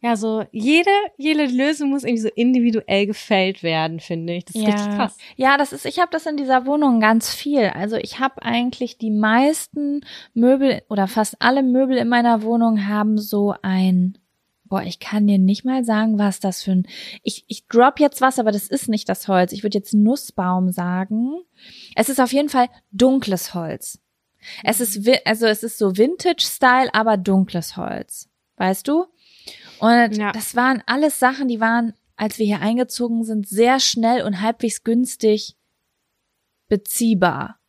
ja, so jede, jede Lösung muss irgendwie so individuell gefällt werden, finde ich. Das ist ja. richtig krass. Ja, das ist, ich habe das in dieser Wohnung ganz viel. Also ich habe eigentlich die meisten Möbel oder fast alle Möbel in meiner Wohnung haben so ein Boah, ich kann dir nicht mal sagen, was das für ein. Ich, ich drop jetzt was, aber das ist nicht das Holz. Ich würde jetzt Nussbaum sagen. Es ist auf jeden Fall dunkles Holz. Es ist, also es ist so Vintage-Style, aber dunkles Holz. Weißt du? Und ja. das waren alles Sachen, die waren, als wir hier eingezogen sind, sehr schnell und halbwegs günstig beziehbar.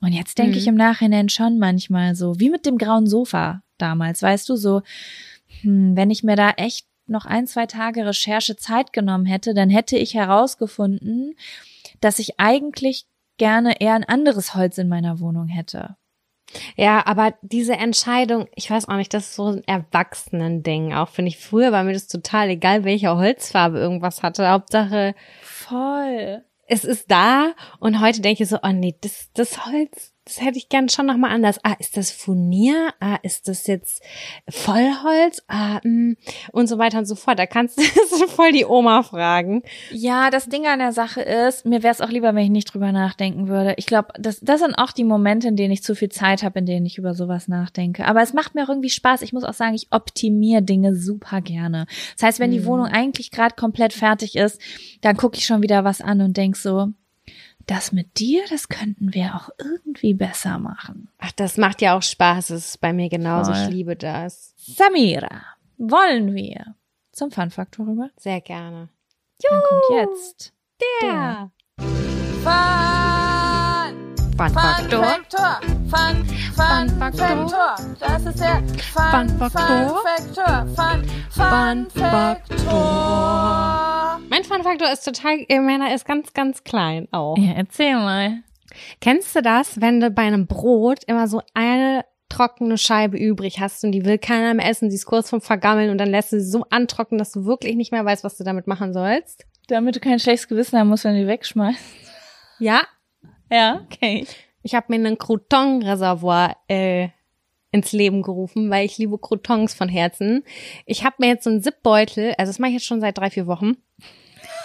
Und jetzt denke mhm. ich im Nachhinein schon manchmal so, wie mit dem grauen Sofa damals, weißt du, so, hm, wenn ich mir da echt noch ein, zwei Tage Recherche Zeit genommen hätte, dann hätte ich herausgefunden, dass ich eigentlich gerne eher ein anderes Holz in meiner Wohnung hätte. Ja, aber diese Entscheidung, ich weiß auch nicht, das ist so ein Erwachsenen-Ding auch, finde ich. Früher war mir das total egal, welche Holzfarbe irgendwas hatte. Hauptsache. Voll. Es ist da und heute denke ich so, oh nee, das, das Holz, das hätte ich gern schon nochmal anders. Ah, ist das Furnier? Ah, ist das jetzt Vollholz? Ah, mh, mm, und so weiter und so fort. Da kannst du voll die Oma fragen. Ja, das Ding an der Sache ist, mir wäre es auch lieber, wenn ich nicht drüber nachdenken würde. Ich glaube, das, das sind auch die Momente, in denen ich zu viel Zeit habe, in denen ich über sowas nachdenke. Aber es macht mir auch irgendwie Spaß. Ich muss auch sagen, ich optimiere Dinge super gerne. Das heißt, wenn die mhm. Wohnung eigentlich gerade komplett fertig ist, dann gucke ich schon wieder was an und denk so, das mit dir, das könnten wir auch irgendwie besser machen. Ach, das macht ja auch Spaß. Es ist bei mir genauso. Voll. Ich liebe das. Samira, wollen wir zum Fun-Faktor rüber? Sehr gerne. Jo, Dann kommt jetzt der, der. Fun Fun Faktor. Fun, Fun, Fun Faktor. Das ist der Fun, Fun Faktor. Fun, Fun, Fun Faktor. Mein Fun Faktor ist total, meiner ist ganz, ganz klein auch. Ja, erzähl mal. Kennst du das, wenn du bei einem Brot immer so eine trockene Scheibe übrig hast und die will keiner mehr essen, sie ist kurz vom Vergammeln und dann lässt du sie so antrocknen, dass du wirklich nicht mehr weißt, was du damit machen sollst? Damit du kein schlechtes Gewissen haben musst, wenn du die wegschmeißt. Ja, ja, okay. Ich habe mir einen Crouton-Reservoir äh, ins Leben gerufen, weil ich liebe Croutons von Herzen. Ich habe mir jetzt so einen Zipbeutel, also das mache ich jetzt schon seit drei, vier Wochen.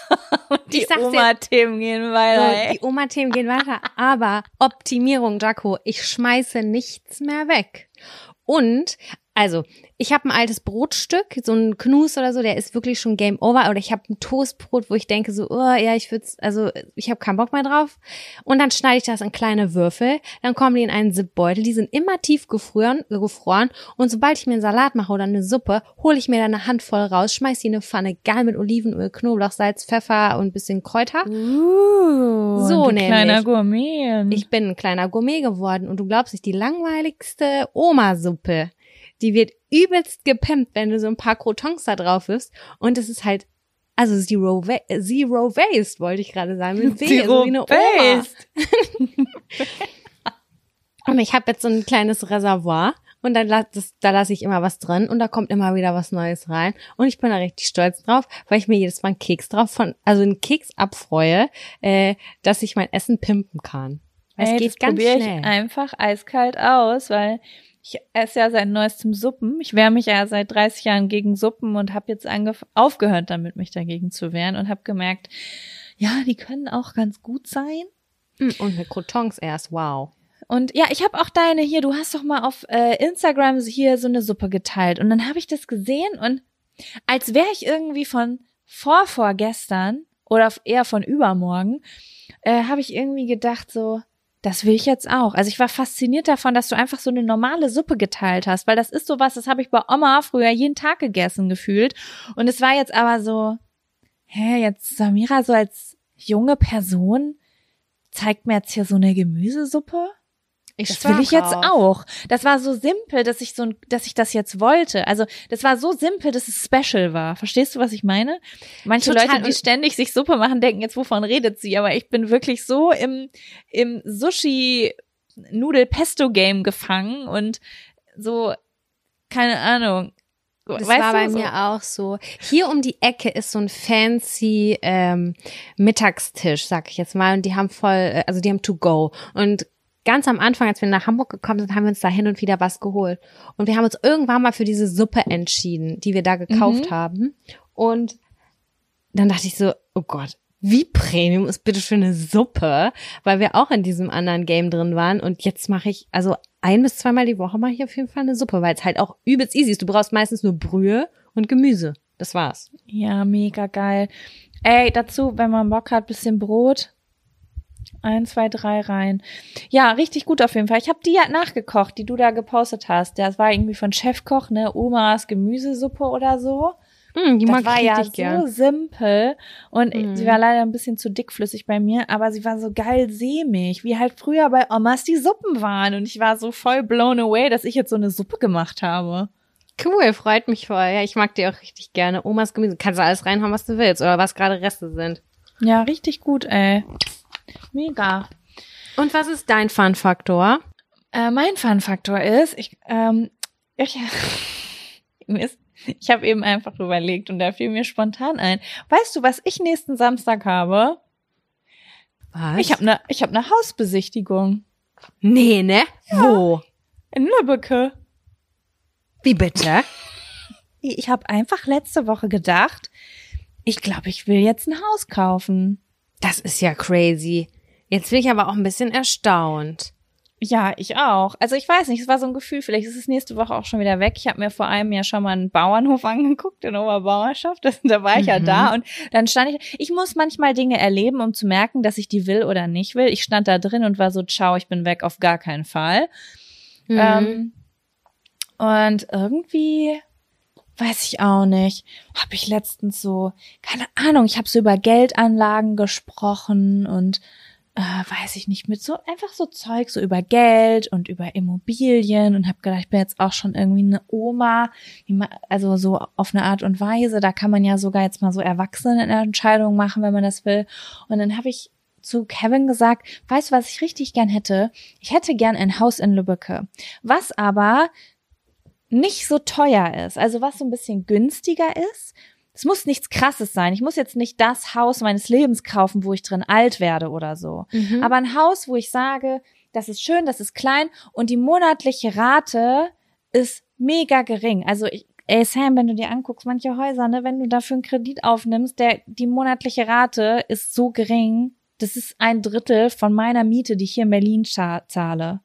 die Oma-Themen gehen weiter. So, die Oma-Themen gehen weiter. Aber Optimierung, Jaco, ich schmeiße nichts mehr weg. Und also, ich habe ein altes Brotstück, so ein Knus oder so, der ist wirklich schon Game Over. Oder ich habe ein Toastbrot, wo ich denke so, oh ja, ich würde, also ich habe keinen Bock mehr drauf. Und dann schneide ich das in kleine Würfel. Dann kommen die in einen Zipbeutel. Die sind immer tief gefroren, gefroren. Und sobald ich mir einen Salat mache oder eine Suppe, hole ich mir da eine Handvoll raus, schmeiß die in eine Pfanne, geil mit Olivenöl, Knoblauch, Salz, Pfeffer und ein bisschen Kräuter. Uh, so ein kleiner Gourmet. Ich bin ein kleiner Gourmet geworden. Und du glaubst nicht, die langweiligste Oma-Suppe die wird übelst gepimpt, wenn du so ein paar Crotons da drauf wirfst. Und es ist halt, also Zero, Wa Zero Waste, wollte ich gerade sagen. Mit w, Zero so Waste. und ich habe jetzt so ein kleines Reservoir. Und dann las, das, da lasse ich immer was drin und da kommt immer wieder was Neues rein. Und ich bin da richtig stolz drauf, weil ich mir jedes Mal einen Keks drauf von, also einen Keks abfreue, äh, dass ich mein Essen pimpen kann. Es geht das ganz schnell. ich einfach eiskalt aus, weil ich esse ja seit neuestem Suppen. Ich wehre mich ja seit 30 Jahren gegen Suppen und habe jetzt aufgehört damit, mich dagegen zu wehren und habe gemerkt, ja, die können auch ganz gut sein. Mm, Und mit Crotons erst, wow. Und ja, ich habe auch deine hier, du hast doch mal auf äh, Instagram hier so eine Suppe geteilt. Und dann habe ich das gesehen und als wäre ich irgendwie von vorvorgestern oder eher von übermorgen, äh, habe ich irgendwie gedacht so, das will ich jetzt auch. Also ich war fasziniert davon, dass du einfach so eine normale Suppe geteilt hast, weil das ist sowas, das habe ich bei Oma früher jeden Tag gegessen gefühlt. Und es war jetzt aber so, hä, jetzt Samira so als junge Person zeigt mir jetzt hier so eine Gemüsesuppe? Ich Das will ich schwör jetzt drauf. auch. Das war so simpel, dass ich so, ein- dass ich das jetzt wollte. Also das war so simpel, dass es special war. Verstehst du, was ich meine? Manche Total. Leute, die ständig sich Suppe machen, denken jetzt, wovon redet sie? Aber ich bin wirklich so im im Sushi Nudel Pesto Game gefangen und so keine Ahnung. Das weißt war bei so, mir auch so. Hier um die Ecke ist so ein fancy ähm, Mittagstisch, sag ich jetzt mal. Und die haben voll, äh, also die haben to go. Und ganz am Anfang, als wir nach Hamburg gekommen sind, haben wir uns da hin und wieder was geholt. Und wir haben uns irgendwann mal für diese Suppe entschieden, die wir da gekauft haben. Und dann dachte ich so, oh Gott, wie Premium ist bitte für eine Suppe, weil wir auch in diesem anderen Game drin waren. Und jetzt mache ich, also ein bis zweimal die Woche mache ich auf jeden Fall eine Suppe, weil es halt auch übelst easy ist. Du brauchst meistens nur Brühe und Gemüse. Das war's. Ja, mega geil. Ey, dazu, wenn man Bock hat, bisschen Brot. Eins, zwei, drei rein. Ja, richtig gut auf jeden Fall. Ich habe die ja nachgekocht, die du da gepostet hast. Das war irgendwie von Chefkoch, ne? Omas Gemüsesuppe oder so. Mm, die das war ja so gern. simpel und Mhm. sie war leider ein bisschen zu dickflüssig bei mir, aber sie war so geil sämig, wie halt früher bei Omas die Suppen waren und ich war so voll blown away, dass ich jetzt so eine Suppe gemacht habe. Cool, freut mich voll. Ja, ich mag die auch richtig gerne. Omas Gemüse. Kannst du alles reinhauen, was du willst oder was gerade Reste sind. Ja, richtig gut, ey. Mega. Und was ist dein Fun-Faktor? Äh, mein Fun-Faktor ist, ich, ähm, ich, ich habe eben einfach überlegt und da fiel mir spontan ein. Weißt du, was ich nächsten Samstag habe? Was? Ich habe eine ich hab ne Hausbesichtigung Nee, ne? Wo? in Lübbecke. Wie bitte? Ich habe einfach letzte Woche gedacht, ich glaube, ich will jetzt ein Haus kaufen. Das ist ja crazy. Jetzt bin ich aber auch ein bisschen erstaunt. Ja, ich auch. Also ich weiß nicht, es war so ein Gefühl, vielleicht ist es nächste Woche auch schon wieder weg. Ich habe mir vor einem Jahr schon mal einen Bauernhof angeguckt in Oberbauerschaft. Das, da war ich ja Mhm. da und dann stand ich, ich muss manchmal Dinge erleben, um zu merken, dass ich die will oder nicht will. Ich stand da drin und war so, ciao, ich bin weg, auf gar keinen Fall. Mhm. Ähm, und irgendwie weiß ich auch nicht, habe ich letztens so, keine Ahnung, ich habe so über Geldanlagen gesprochen und äh, weiß ich nicht, mit so einfach so Zeug, so über Geld und über Immobilien und habe gedacht, ich bin jetzt auch schon irgendwie eine Oma, also so auf eine Art und Weise, da kann man ja sogar jetzt mal so Erwachsenenentscheidungen machen, wenn man das will. Und dann habe ich zu Kevin gesagt, weißt du, was ich richtig gern hätte? Ich hätte gern ein Haus in Lübbecke, was aber nicht so teuer ist, also was so ein bisschen günstiger ist. Es muss nichts krasses sein. Ich muss jetzt nicht das Haus meines Lebens kaufen, wo ich drin alt werde oder so. Mhm. Aber ein Haus, wo ich sage, das ist schön, das ist klein und die monatliche Rate ist mega gering. Also ich, ey Sam, wenn du dir anguckst, manche Häuser, ne, wenn du dafür einen Kredit aufnimmst, der die monatliche Rate ist so gering, das ist ein Drittel von meiner Miete, die ich hier in Berlin zahle.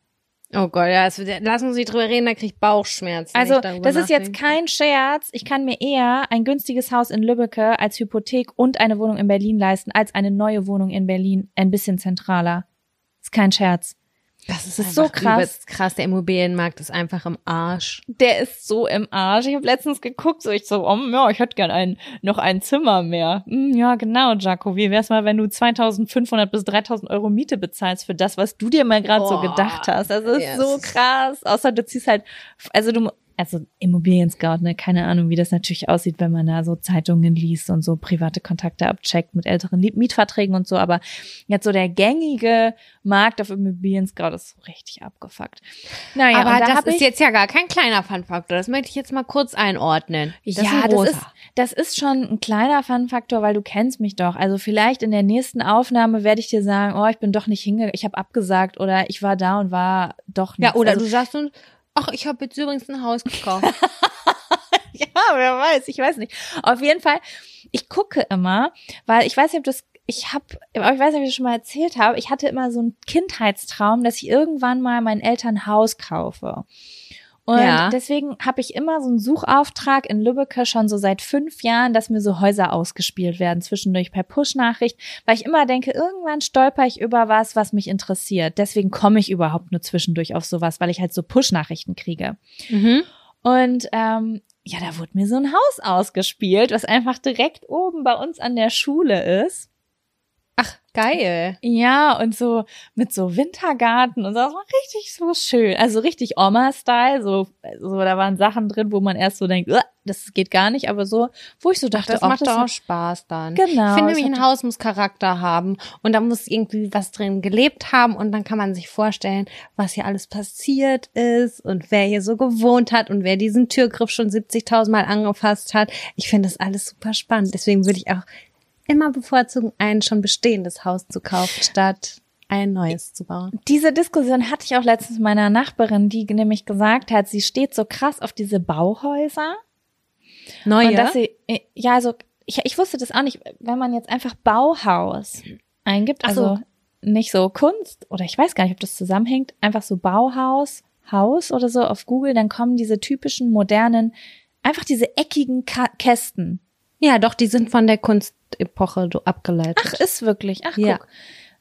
Oh Gott, ja, es lass uns nicht drüber reden, da krieg ich Bauchschmerzen. Also, das ist jetzt nachdenke. kein Scherz. Ich kann mir eher ein günstiges Haus in Lübbecke als Hypothek und eine Wohnung in Berlin leisten, als eine neue Wohnung in Berlin, ein bisschen zentraler. Ist kein Scherz. Das ist, ist so krass. krass. Der Immobilienmarkt ist einfach im Arsch. Der ist so im Arsch. Ich habe letztens geguckt, so ich so, oh, ja, ich hätte gern ein, noch ein Zimmer mehr. Hm, ja, genau, Jaco. Wie wär's mal, wenn du 2500 bis 3000 Euro Miete bezahlst für das, was du dir mal gerade so gedacht hast? Also ist Ja, so krass. Außer du ziehst halt, also du, also Immobilien-Scout, ne, keine Ahnung, wie das natürlich aussieht, wenn man da so Zeitungen liest und so private Kontakte abcheckt mit älteren Mietverträgen und so. Aber jetzt so der gängige Markt auf Immobilien-Scout ist so richtig abgefuckt. Naja, Aber da das ist jetzt ja gar kein kleiner Fun-Faktor. Das möchte ich jetzt mal kurz einordnen. Das ja, ein das ist, das ist schon ein kleiner Fun-Faktor, weil du kennst mich doch. Also vielleicht in der nächsten Aufnahme werde ich dir sagen, oh, ich bin doch nicht hingegangen, ich habe abgesagt oder ich war da und war doch nicht. Ja, oder also, du sagst uns, ach, ich habe jetzt übrigens ein Haus gekauft. ja, wer weiß, ich weiß nicht. Auf jeden Fall, ich gucke immer, weil ich weiß nicht, ob du es ich habe, ich weiß nicht, ob ich das schon mal erzählt habe, ich hatte immer so einen Kindheitstraum, dass ich irgendwann mal mein Elternhaus kaufe. Und Ja. deswegen habe ich immer so einen Suchauftrag in Lübbecke schon so seit fünf Jahren, dass mir so Häuser ausgespielt werden, zwischendurch per Push-Nachricht, weil ich immer denke, irgendwann stolper ich über was, was mich interessiert. Deswegen komme ich überhaupt nur zwischendurch auf sowas, weil ich halt so Push-Nachrichten kriege. Mhm. Und ähm, ja, da wurde mir so ein Haus ausgespielt, was einfach direkt oben bei uns an der Schule ist. Ach, geil. Ja, und so mit so Wintergarten und so, das war richtig so schön. Also richtig Oma-Style, so, so, da waren Sachen drin, wo man erst so denkt, "Uah, das geht gar nicht, aber so, wo ich so dachte, Das ach, macht das doch auch Spaß dann. Genau, Ich finde nämlich, ein Haus muss Charakter haben und da muss irgendwie was drin gelebt haben und dann kann man sich vorstellen, was hier alles passiert ist und wer hier so gewohnt hat und wer diesen Türgriff schon 70.000 Mal angefasst hat. Ich finde das alles super spannend. Deswegen würde ich auch immer bevorzugen, ein schon bestehendes Haus zu kaufen, statt ein neues zu bauen. Diese Diskussion hatte ich auch letztens mit meiner Nachbarin, die nämlich gesagt hat, sie steht so krass auf diese Bauhäuser. Neue? Und dass sie, ja, also ich, ich wusste das auch nicht, wenn man jetzt einfach Bauhaus eingibt, Ach so. also nicht so Kunst oder ich weiß gar nicht, ob das zusammenhängt, einfach so Bauhaus, Haus oder so auf Google, dann kommen diese typischen modernen, einfach diese eckigen Ka Kästen. ja, doch, die sind von der Kunstepoche so abgeleitet. Ach, ist wirklich. Ach, Ja. guck.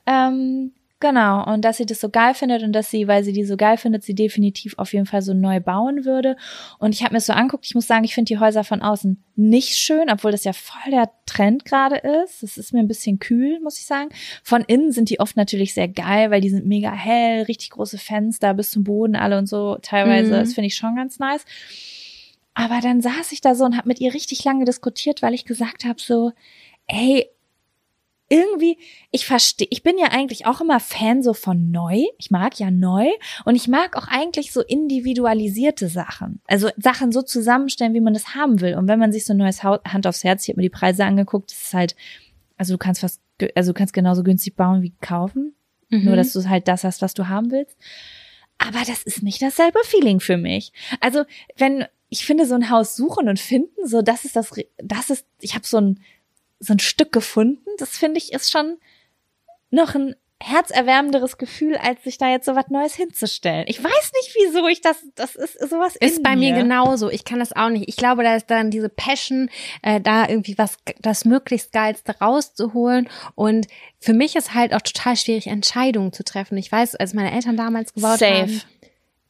Ähm, genau. Und dass sie das so geil findet und dass sie, weil sie die so geil findet, sie definitiv auf jeden Fall so neu bauen würde. Und ich habe mir so anguckt, ich muss sagen, ich finde die Häuser von außen nicht schön, obwohl das ja voll der Trend gerade ist. Es ist mir ein bisschen kühl, muss ich sagen. Von innen sind die oft natürlich sehr geil, weil die sind mega hell, richtig große Fenster bis zum Boden alle und so teilweise. Mhm. Das finde ich schon ganz nice. Aber dann saß ich da so und habe mit ihr richtig lange diskutiert, weil ich gesagt habe so, ey, irgendwie, ich verstehe, ich bin ja eigentlich auch immer Fan so von neu. Ich mag ja neu und ich mag auch eigentlich so individualisierte Sachen. Also Sachen so zusammenstellen, wie man das haben will. Und wenn man sich so ein neues Hand aufs Herz, ich habe mir die Preise angeguckt, das ist halt, also du kannst fast, also du kannst genauso günstig bauen wie kaufen. Mhm. Nur, dass du halt das hast, was du haben willst. Aber das ist nicht dasselbe Feeling für mich. Also, wenn, ich finde, so ein Haus suchen und finden, so, das ist das, das ist, ich habe so ein, so ein Stück gefunden, das finde ich ist schon noch ein herzerwärmenderes Gefühl, als sich da jetzt so was Neues hinzustellen. Ich weiß nicht, wieso ich das, das ist sowas Ist bei mir genauso. Ich kann das auch nicht. Ich glaube, da ist dann diese Passion, äh, da irgendwie was, das möglichst Geilste rauszuholen. Und für mich ist halt auch total schwierig, Entscheidungen zu treffen. Ich weiß, als meine Eltern damals gebaut Safe. haben,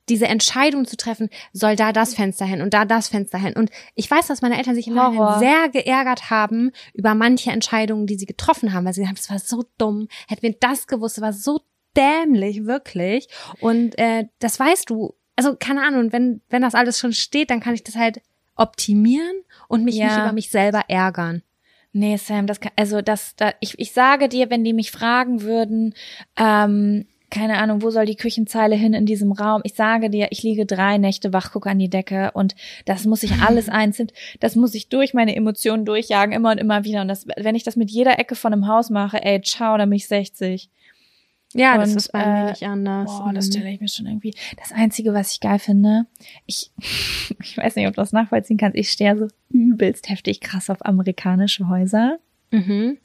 diese Entscheidung zu treffen, soll da das Fenster hin und da das Fenster hin. Und ich weiß, dass meine Eltern sich im sehr geärgert haben über manche Entscheidungen, die sie getroffen haben, weil sie gesagt haben, das war so dumm, hätten wir das gewusst, das war so dämlich, wirklich. Und äh, das weißt du. Also keine Ahnung, wenn wenn das alles schon steht, dann kann ich das halt optimieren und mich Ja. nicht über mich selber ärgern. Nee, Sam, das kann, also das, da, ich, ich sage dir, wenn die mich fragen würden, ähm, keine Ahnung, wo soll die Küchenzeile hin in diesem Raum? Ich sage dir, ich liege drei Nächte wach, gucke an die Decke und das muss ich alles einzeln, das muss ich durch meine Emotionen durchjagen, immer und immer wieder. Und das, wenn ich das mit jeder Ecke von einem Haus mache, ey, ciao, dann bin ich 60. Ja, das Und, ist bei mir äh, nicht anders. Boah, das Mhm. stelle ich mir schon irgendwie. Das Einzige, was ich geil finde, ich, ich weiß nicht, ob du das nachvollziehen kannst, ich stehe so übelst heftig krass auf amerikanische Häuser. Mhm.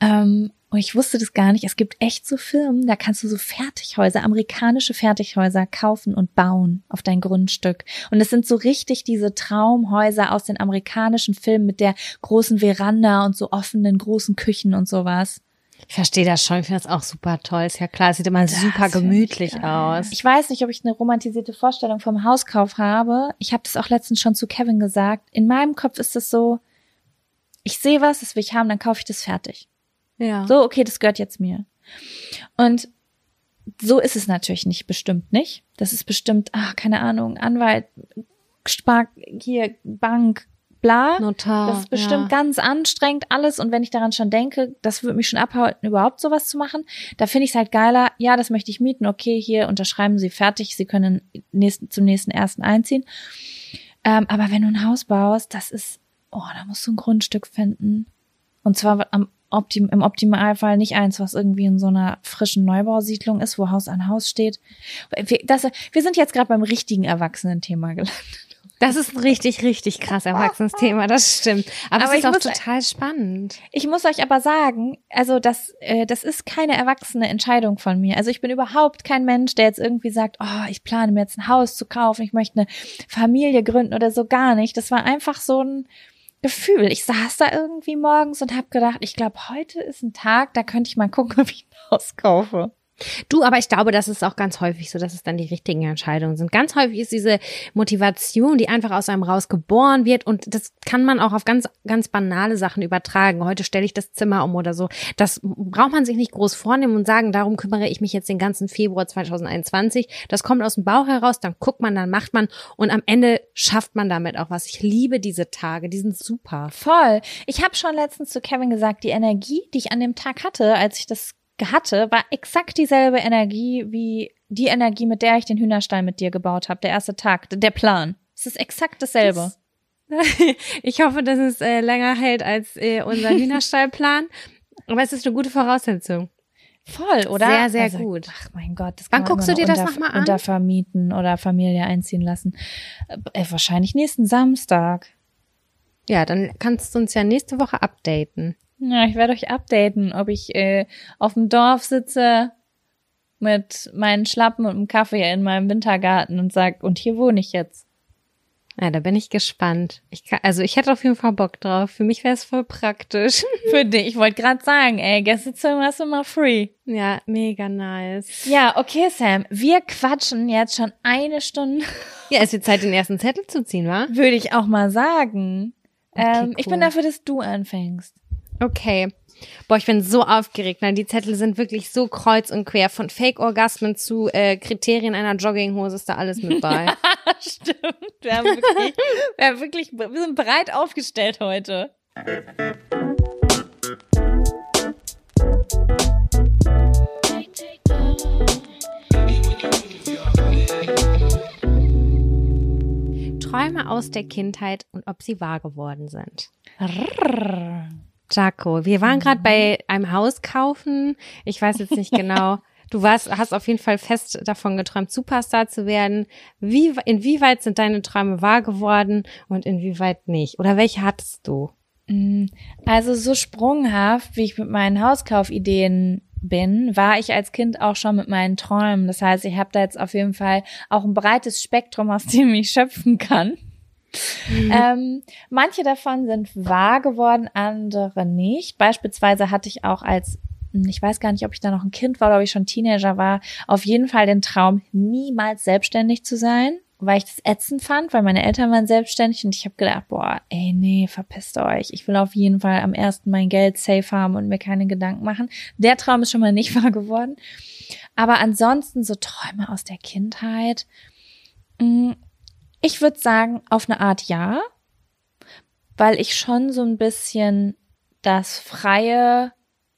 Ähm, und ich wusste das gar nicht. Es gibt echt so Firmen, da kannst du so Fertighäuser, amerikanische Fertighäuser kaufen und bauen auf dein Grundstück. Und es sind so richtig diese Traumhäuser aus den amerikanischen Filmen mit der großen Veranda und so offenen großen Küchen und sowas. Ich verstehe das schon, ich finde das auch super toll. Ist ja klar, es sieht immer super Das find gemütlich ich aus. Ich weiß nicht, ob ich eine romantisierte Vorstellung vom Hauskauf habe. Ich habe das auch letztens schon zu Kevin gesagt. In meinem Kopf ist es so, ich sehe was, das will ich haben, dann kaufe ich das fertig. Ja. So, okay, das gehört jetzt mir. Und so ist es natürlich nicht, bestimmt nicht. Das ist bestimmt, ach, keine Ahnung, Anwalt, Spar, hier, Bank, bla. Notar. Das ist bestimmt ja. ganz anstrengend alles. Und wenn ich daran schon denke, das würde mich schon abhalten, überhaupt sowas zu machen, da finde ich es halt geiler. Ja, das möchte ich mieten. Okay, hier unterschreiben Sie fertig. Sie können nächsten, zum nächsten ersten einziehen. Ähm, aber wenn du ein Haus baust, das ist, oh, da musst du ein Grundstück finden. Und zwar am Optim im Optimalfall nicht eins, was irgendwie in so einer frischen Neubausiedlung ist, wo Haus an Haus steht. Wir, das, wir sind jetzt gerade beim richtigen Erwachsenen-Thema gelandet. Das ist ein richtig, richtig krass erwachsenes Thema, das stimmt. Aber, Aber es ich ist auch muss- total spannend. Ich muss euch aber sagen, also das, äh, das ist keine erwachsene Entscheidung von mir. Also ich bin überhaupt kein Mensch, der jetzt irgendwie sagt, oh, ich plane mir jetzt ein Haus zu kaufen, ich möchte eine Familie gründen oder so gar nicht. Das war einfach so ein Gefühl. Ich saß da irgendwie morgens und habe gedacht, ich glaube, heute ist ein Tag, da könnte ich mal gucken, ob ich ein Haus kaufe. Du, aber ich glaube, das ist auch ganz häufig so, dass es dann die richtigen Entscheidungen sind. Ganz häufig ist diese Motivation, die einfach aus einem raus geboren wird und das kann man auch auf ganz, ganz banale Sachen übertragen. Heute stelle ich das Zimmer um oder so. Das braucht man sich nicht groß vornehmen und sagen, darum kümmere ich mich jetzt den ganzen Februar 2021. Das kommt aus dem Bauch heraus, dann guckt man, dann macht man und am Ende schafft man damit auch was. Ich liebe diese Tage, die sind super. Voll. Ich habe schon letztens zu Kevin gesagt, die Energie, die ich an dem Tag hatte, als ich das hatte, war exakt dieselbe Energie wie die Energie, mit der ich den Hühnerstall mit dir gebaut habe, der erste Tag, der Plan. Es ist exakt dasselbe. Ich hoffe, dass es äh, länger hält als äh, unser Hühnerstallplan. Aber es ist eine gute Voraussetzung. Voll, oder? Sehr, sehr Also, gut. Ach mein Gott, das Wann guckst du dir das unter, noch mal an? Untervermieten oder Familie einziehen lassen. Äh, wahrscheinlich nächsten Samstag. Ja, dann kannst du uns ja nächste Woche updaten. Ja, ich werde euch updaten, ob ich äh, auf dem Dorf sitze mit meinen Schlappen und einem Kaffee in meinem Wintergarten und sag, und hier wohne ich jetzt. Ja, da bin ich gespannt. Ich kann, also ich hätte auf jeden Fall Bock drauf. Für mich wäre es voll praktisch. Für dich. Ich wollte gerade sagen, ey, Gästezimmer ist immer free. ja, mega nice. Ja, okay, Sam. Wir quatschen jetzt schon eine Stunde, Ja, es wird Zeit, den ersten Zettel zu ziehen, wa? würde ich auch mal sagen. Okay, ähm, Ich cool. bin dafür, dass du anfängst. Okay. Boah, ich bin so aufgeregt. Nein, die Zettel sind wirklich so kreuz und quer. Von Fake-Orgasmen zu äh, Kriterien einer Jogginghose ist da alles mit bei. Stimmt. Wir haben wirklich, wir haben wirklich, wir sind breit aufgestellt heute. Träume aus der Kindheit und ob sie wahr geworden sind. Jaco, wir waren gerade bei einem Haus kaufen. Ich weiß jetzt nicht genau. Du warst, hast auf jeden Fall fest davon geträumt, Superstar zu werden. Wie, inwieweit sind deine Träume wahr geworden und inwieweit nicht? Oder welche hattest du? Also so sprunghaft, wie ich mit meinen Hauskaufideen bin, war ich als Kind auch schon mit meinen Träumen. Das heißt, ich habe da jetzt auf jeden Fall auch ein breites Spektrum, aus dem ich schöpfen kann. Ähm, manche davon sind wahr geworden, andere nicht. Beispielsweise hatte ich auch als, ich weiß gar nicht, ob ich da noch ein Kind war oder ob ich schon Teenager war, auf jeden Fall den Traum, niemals selbstständig zu sein, weil ich das ätzend fand, weil meine Eltern waren selbstständig und ich habe gedacht, boah, ey, nee, verpisst euch. Ich will auf jeden Fall am ersten mein Geld safe haben und mir keine Gedanken machen. Der Traum ist schon mal nicht wahr geworden. Aber ansonsten so Träume aus der Kindheit. Ich würde sagen, auf eine Art ja, weil ich schon so ein bisschen das freie,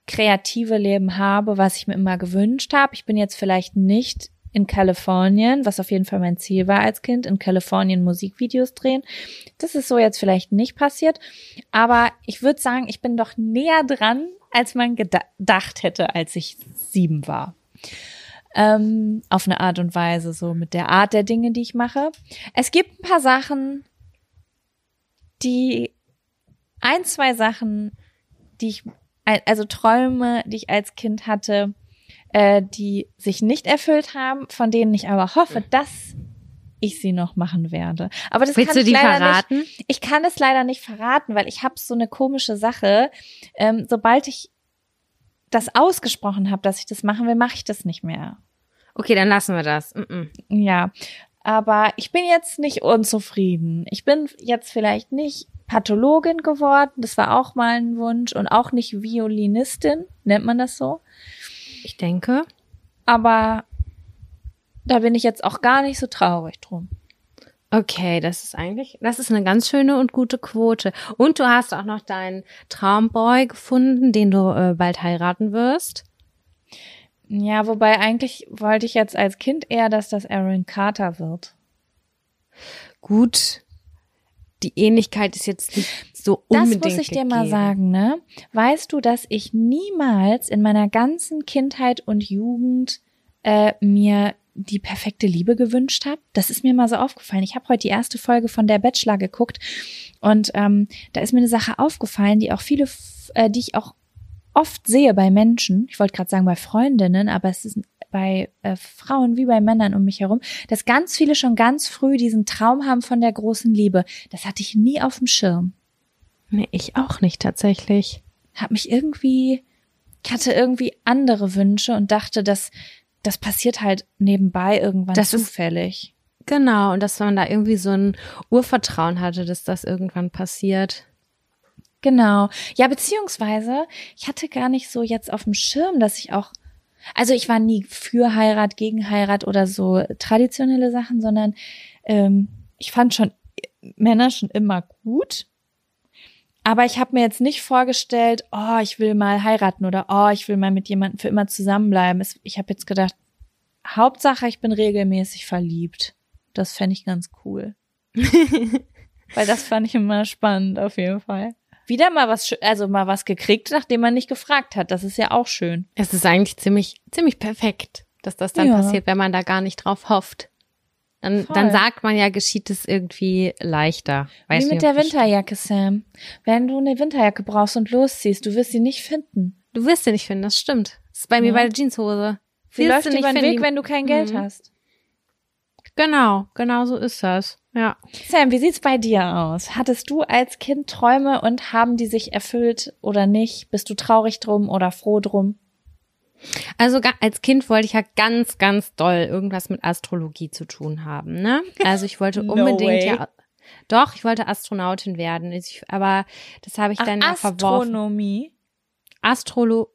kreative Leben habe, was ich mir immer gewünscht habe. Ich bin jetzt vielleicht nicht in Kalifornien, was auf jeden Fall mein Ziel war als Kind, in Kalifornien Musikvideos drehen. Das ist so jetzt vielleicht nicht passiert, aber ich würde sagen, ich bin doch näher dran, als man geda- gedacht hätte, als ich sieben war ähm, auf eine Art und Weise, so mit der Art der Dinge, die ich mache. Es gibt ein paar Sachen, die, ein, zwei Sachen, die ich, also Träume, die ich als Kind hatte, äh, die sich nicht erfüllt haben, von denen ich aber hoffe, dass ich sie noch machen werde. Aber das Willst kann du ich die leider verraten? nicht. Ich kann es leider nicht verraten, weil ich habe so eine komische Sache. Ähm, sobald ich das ausgesprochen habe, dass ich das machen will, mache ich das nicht mehr. Okay, dann lassen wir das. Mm -mm. Ja, aber ich bin jetzt nicht unzufrieden. Ich bin jetzt vielleicht nicht Pathologin geworden, das war auch mal ein Wunsch und auch nicht Violinistin, nennt man das so. Ich denke. Aber da bin ich jetzt auch gar nicht so traurig drum. Okay, das ist eigentlich, das ist eine ganz schöne und gute Quote. Und du hast auch noch deinen Traumboy gefunden, den du äh, bald heiraten wirst. Ja, wobei eigentlich wollte ich jetzt als Kind eher, dass das Aaron Carter wird. Gut, die Ähnlichkeit ist jetzt nicht so Das unbedingt muss ich dir mal gegeben. sagen, ne? Weißt du, dass ich niemals in meiner ganzen Kindheit und Jugend äh, mir die perfekte Liebe gewünscht habe? Das ist mir mal so aufgefallen. Ich habe heute die erste Folge von der Bachelor geguckt und ähm, da ist mir eine Sache aufgefallen, die auch viele, äh, die ich auch oft sehe bei Menschen. Ich wollte gerade sagen bei Freundinnen, aber es ist bei äh, Frauen wie bei Männern um mich herum, dass ganz viele schon ganz früh diesen Traum haben von der großen Liebe. Das hatte ich nie auf dem Schirm. Nee, ich auch nicht tatsächlich. Hab mich irgendwie, ich hatte irgendwie andere Wünsche und dachte, dass das passiert halt nebenbei irgendwann Das ist- zufällig. Genau, und dass man da irgendwie so ein Urvertrauen hatte, dass das irgendwann passiert. Genau. Ja, beziehungsweise, ich hatte gar nicht so jetzt auf dem Schirm, dass ich auch, also ich war nie für Heirat, gegen Heirat oder so traditionelle Sachen, sondern ähm, ich fand schon Männer schon immer gut. Aber ich habe mir jetzt nicht vorgestellt, oh, ich will mal heiraten oder oh, ich will mal mit jemandem für immer zusammenbleiben. Ich habe jetzt gedacht, Hauptsache, ich bin regelmäßig verliebt. Das fände ich ganz cool. Weil das fand ich immer spannend, auf jeden Fall. Wieder mal was, also mal was gekriegt, nachdem man nicht gefragt hat. Das ist ja auch schön. Es ist eigentlich ziemlich, ziemlich perfekt, dass das dann Ja. passiert, wenn man da gar nicht drauf hofft. Dann, Voll. dann sagt man ja, geschieht es irgendwie leichter. Weiß Wie mit der Winterjacke, Sam. Wenn du eine Winterjacke brauchst und losziehst, du wirst sie nicht finden. Du wirst sie nicht finden, das stimmt. Das ist bei mir Ja. bei der Jeanshose. Sie Wirst läuft du nicht über den finden. Weg, wenn du kein Geld Mhm. hast. Genau, genau so ist das. Ja. Sam, wie sieht's bei dir aus? Hattest du als Kind Träume und haben die sich erfüllt oder nicht? Bist du traurig drum oder froh drum? Also als Kind wollte ich ja ganz, ganz doll irgendwas mit Astrologie zu tun haben, ne? Also ich wollte No unbedingt way. ja. Doch, ich wollte Astronautin werden. Ich, aber das habe ich dann ja verworfen. Astronomie. Astrolo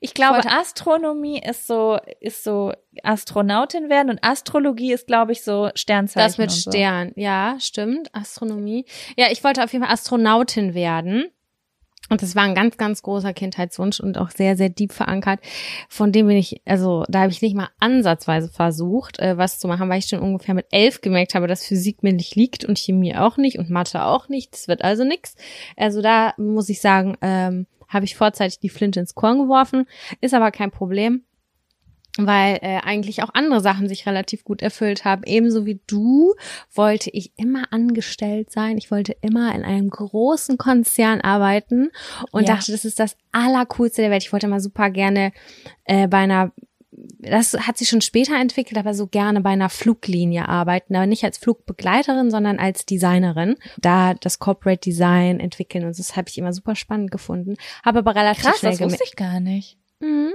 Ich glaube, wollte- Astronomie ist so, ist so Astronautin werden und Astrologie ist, glaube ich, so Sternzeichen. Das mit und so. Stern, ja, stimmt. Astronomie. Ja, ich wollte auf jeden Fall Astronautin werden. Und das war ein ganz, ganz großer Kindheitswunsch und auch sehr, sehr deep verankert. Von dem bin ich, also da habe ich nicht mal ansatzweise versucht, äh, was zu machen, weil ich schon ungefähr mit elf gemerkt habe, dass Physik mir nicht liegt und Chemie auch nicht und Mathe auch nicht. Das wird also nix. Also da muss ich sagen, ähm, habe ich vorzeitig die Flinte ins Korn geworfen. Ist aber kein Problem weil äh, eigentlich auch andere Sachen sich relativ gut erfüllt haben. Ebenso wie du wollte ich immer angestellt sein. Ich wollte immer in einem großen Konzern arbeiten und Ja. dachte, das ist das Allercoolste der Welt. Ich wollte mal super gerne äh, bei einer das hat sich schon später entwickelt, aber so gerne bei einer Fluglinie arbeiten, aber nicht als Flugbegleiterin, sondern als Designerin. Da das Corporate Design entwickeln und das habe ich immer super spannend gefunden. Habe aber relativ Krass, schnell das wusste ich gar nicht. Mhm.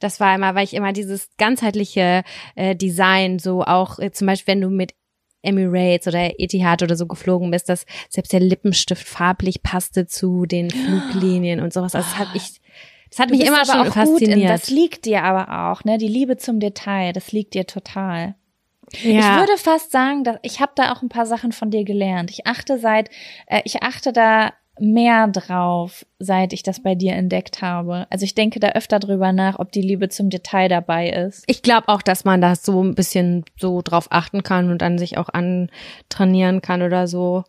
Das war immer, weil ich immer dieses ganzheitliche äh, Design, so auch äh, zum Beispiel, wenn du mit Emirates oder Etihad oder so geflogen bist, dass selbst der Lippenstift farblich passte zu den Fluglinien und sowas. Also das hat ich, das hat Du mich immer aber schon auch gut in, fasziniert. das liegt dir aber auch, ne? Die Liebe zum Detail, das liegt dir total. ja. Ich würde fast sagen, dass ich habe da auch ein paar Sachen von dir gelernt. Ich achte seit, äh, ich achte da mehr drauf, seit ich das bei dir entdeckt habe. Also ich denke da öfter drüber nach, ob die Liebe zum Detail dabei ist. ich glaube auch, dass man da so ein bisschen so drauf achten kann und dann sich auch antrainieren kann oder so.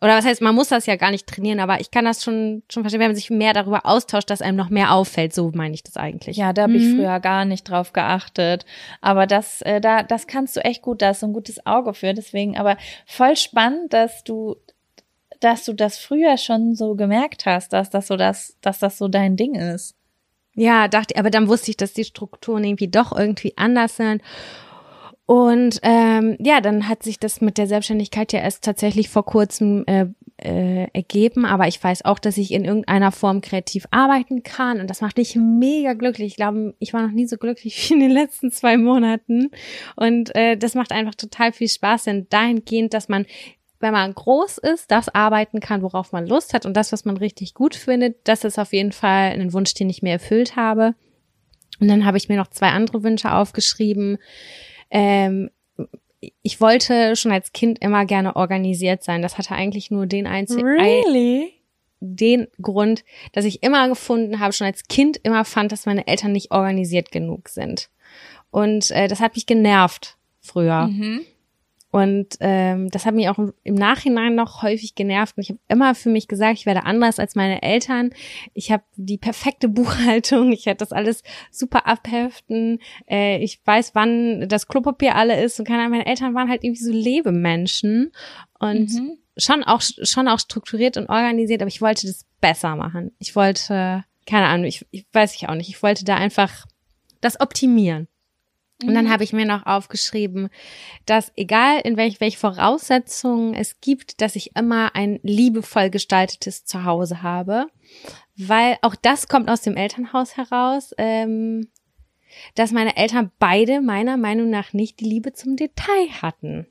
Oder was heißt, man muss das ja gar nicht trainieren, aber ich kann das schon, schon verstehen, wenn man sich mehr darüber austauscht, dass einem noch mehr auffällt. So meine ich das eigentlich. Ja, da habe ich Mhm. früher gar nicht drauf geachtet. Aber das, äh, da, das kannst du echt gut, da ist so ein gutes Auge für. Deswegen, aber voll spannend, dass du, dass du das früher schon so gemerkt hast, dass das so das, dass das so dein Ding ist. Ja, dachte, aber dann wusste ich, dass die Strukturen irgendwie doch irgendwie anders sind. Und ähm, ja, dann hat sich das mit der Selbstständigkeit ja erst tatsächlich vor kurzem äh, äh, ergeben. Aber ich weiß auch, dass ich in irgendeiner Form kreativ arbeiten kann. Und das macht mich mega glücklich. Ich glaube, ich war noch nie so glücklich wie in den letzten zwei Monaten. Und äh, das macht einfach total viel Spaß, denn dahingehend, dass man wenn man groß ist, das arbeiten kann, worauf man Lust hat und das, was man richtig gut findet, das ist auf jeden Fall ein Wunsch, den ich mir erfüllt habe. Und dann habe ich mir noch zwei andere Wünsche aufgeschrieben. Ähm, ich wollte schon als Kind immer gerne organisiert sein. Das hatte eigentlich nur den einzigen, Really? den Grund, dass ich immer gefunden habe, schon als Kind immer fand, dass meine Eltern nicht organisiert genug sind. Und äh, das hat mich genervt früher. Mhm. Und ähm, das hat mich auch im Nachhinein noch häufig genervt. Und ich habe immer für mich gesagt, ich werde anders als meine Eltern. Ich habe die perfekte Buchhaltung. Ich werde das alles super abheften. Äh, ich weiß, wann das Klopapier alle ist. Und keine Ahnung, meine Eltern waren halt irgendwie so Lebemenschen. Und mhm. schon auch schon auch strukturiert und organisiert. Aber ich wollte das besser machen. Ich wollte, keine Ahnung, ich, ich weiß ich auch nicht. Ich wollte da einfach das optimieren. Und dann mhm. habe ich mir noch aufgeschrieben, dass egal in welch, welche Voraussetzungen es gibt, dass ich immer ein liebevoll gestaltetes Zuhause habe. Weil auch das kommt aus dem Elternhaus heraus, ähm, dass meine Eltern beide meiner Meinung nach nicht die Liebe zum Detail hatten.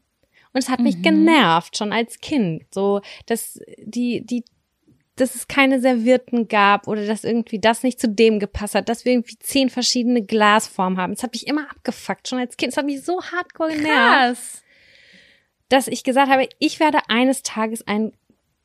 Und es hat mich mhm. genervt, schon als Kind. So, dass die, die dass es keine Servierten gab oder dass irgendwie das nicht zu dem gepasst hat, dass wir irgendwie zehn verschiedene Glasformen haben. Das hat mich immer abgefuckt, schon als Kind. Das hat mich so hardcore genervt. Krass. Dass ich gesagt habe, ich werde eines Tages ein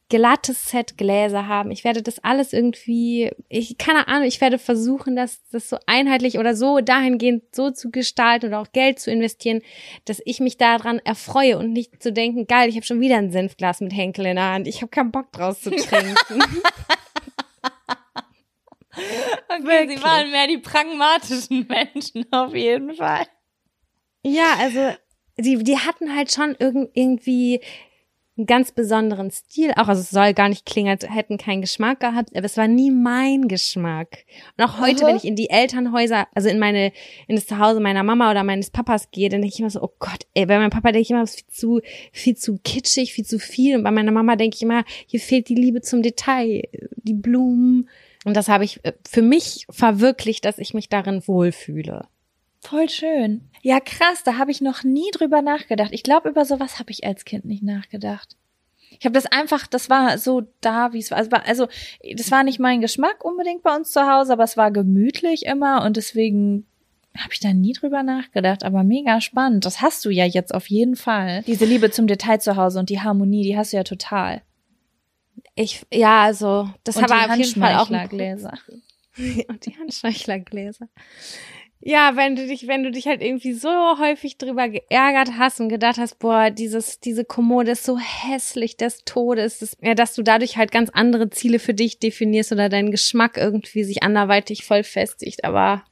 glattes Set Gläser haben. Ich werde das alles irgendwie, ich keine Ahnung, ich werde versuchen, das, das so einheitlich oder so dahingehend so zu gestalten oder auch Geld zu investieren, dass ich mich daran erfreue und nicht zu denken, geil, ich habe schon wieder ein Senfglas mit Henkel in der Hand. Ich habe keinen Bock draus zu trinken. okay, Wirklich. sie waren mehr die pragmatischen Menschen auf jeden Fall. Ja, also die, die hatten halt schon irgendwie einen ganz besonderen Stil auch. Also es soll gar nicht klingen, als hätten keinen Geschmack gehabt, aber es war nie mein Geschmack. Und auch heute, uh wenn ich in die Elternhäuser, also in meine, in das Zuhause meiner Mama oder meines Papas gehe, dann denke ich immer so, oh Gott, ey, bei meinem Papa denke ich immer, es ist viel zu, viel zu kitschig, viel zu viel. Und bei meiner Mama denke ich immer, hier fehlt die Liebe zum Detail, die Blumen. Und das habe ich äh, für mich verwirklicht, dass ich mich darin wohlfühle. Voll schön. Ja, krass, da habe ich noch nie drüber nachgedacht. Ich glaube, über sowas habe ich als Kind nicht nachgedacht. Ich habe das einfach, das war so da, wie es war. Also, also, das war nicht mein Geschmack unbedingt bei uns zu Hause, aber es war gemütlich immer und deswegen habe ich da nie drüber nachgedacht, aber mega spannend. Das hast du ja jetzt auf jeden Fall. Diese Liebe zum Detail zu Hause und die Harmonie, die hast du ja total. Ich, ja, also, das und war auf jeden Fall auch ein und die Handschmeichlergläser. Ja, wenn du dich, wenn du dich halt irgendwie so häufig drüber geärgert hast und gedacht hast, boah, dieses, diese Kommode ist so hässlich des Todes, das, ja, dass du dadurch halt ganz andere Ziele für dich definierst oder dein Geschmack irgendwie sich anderweitig voll festigt, aber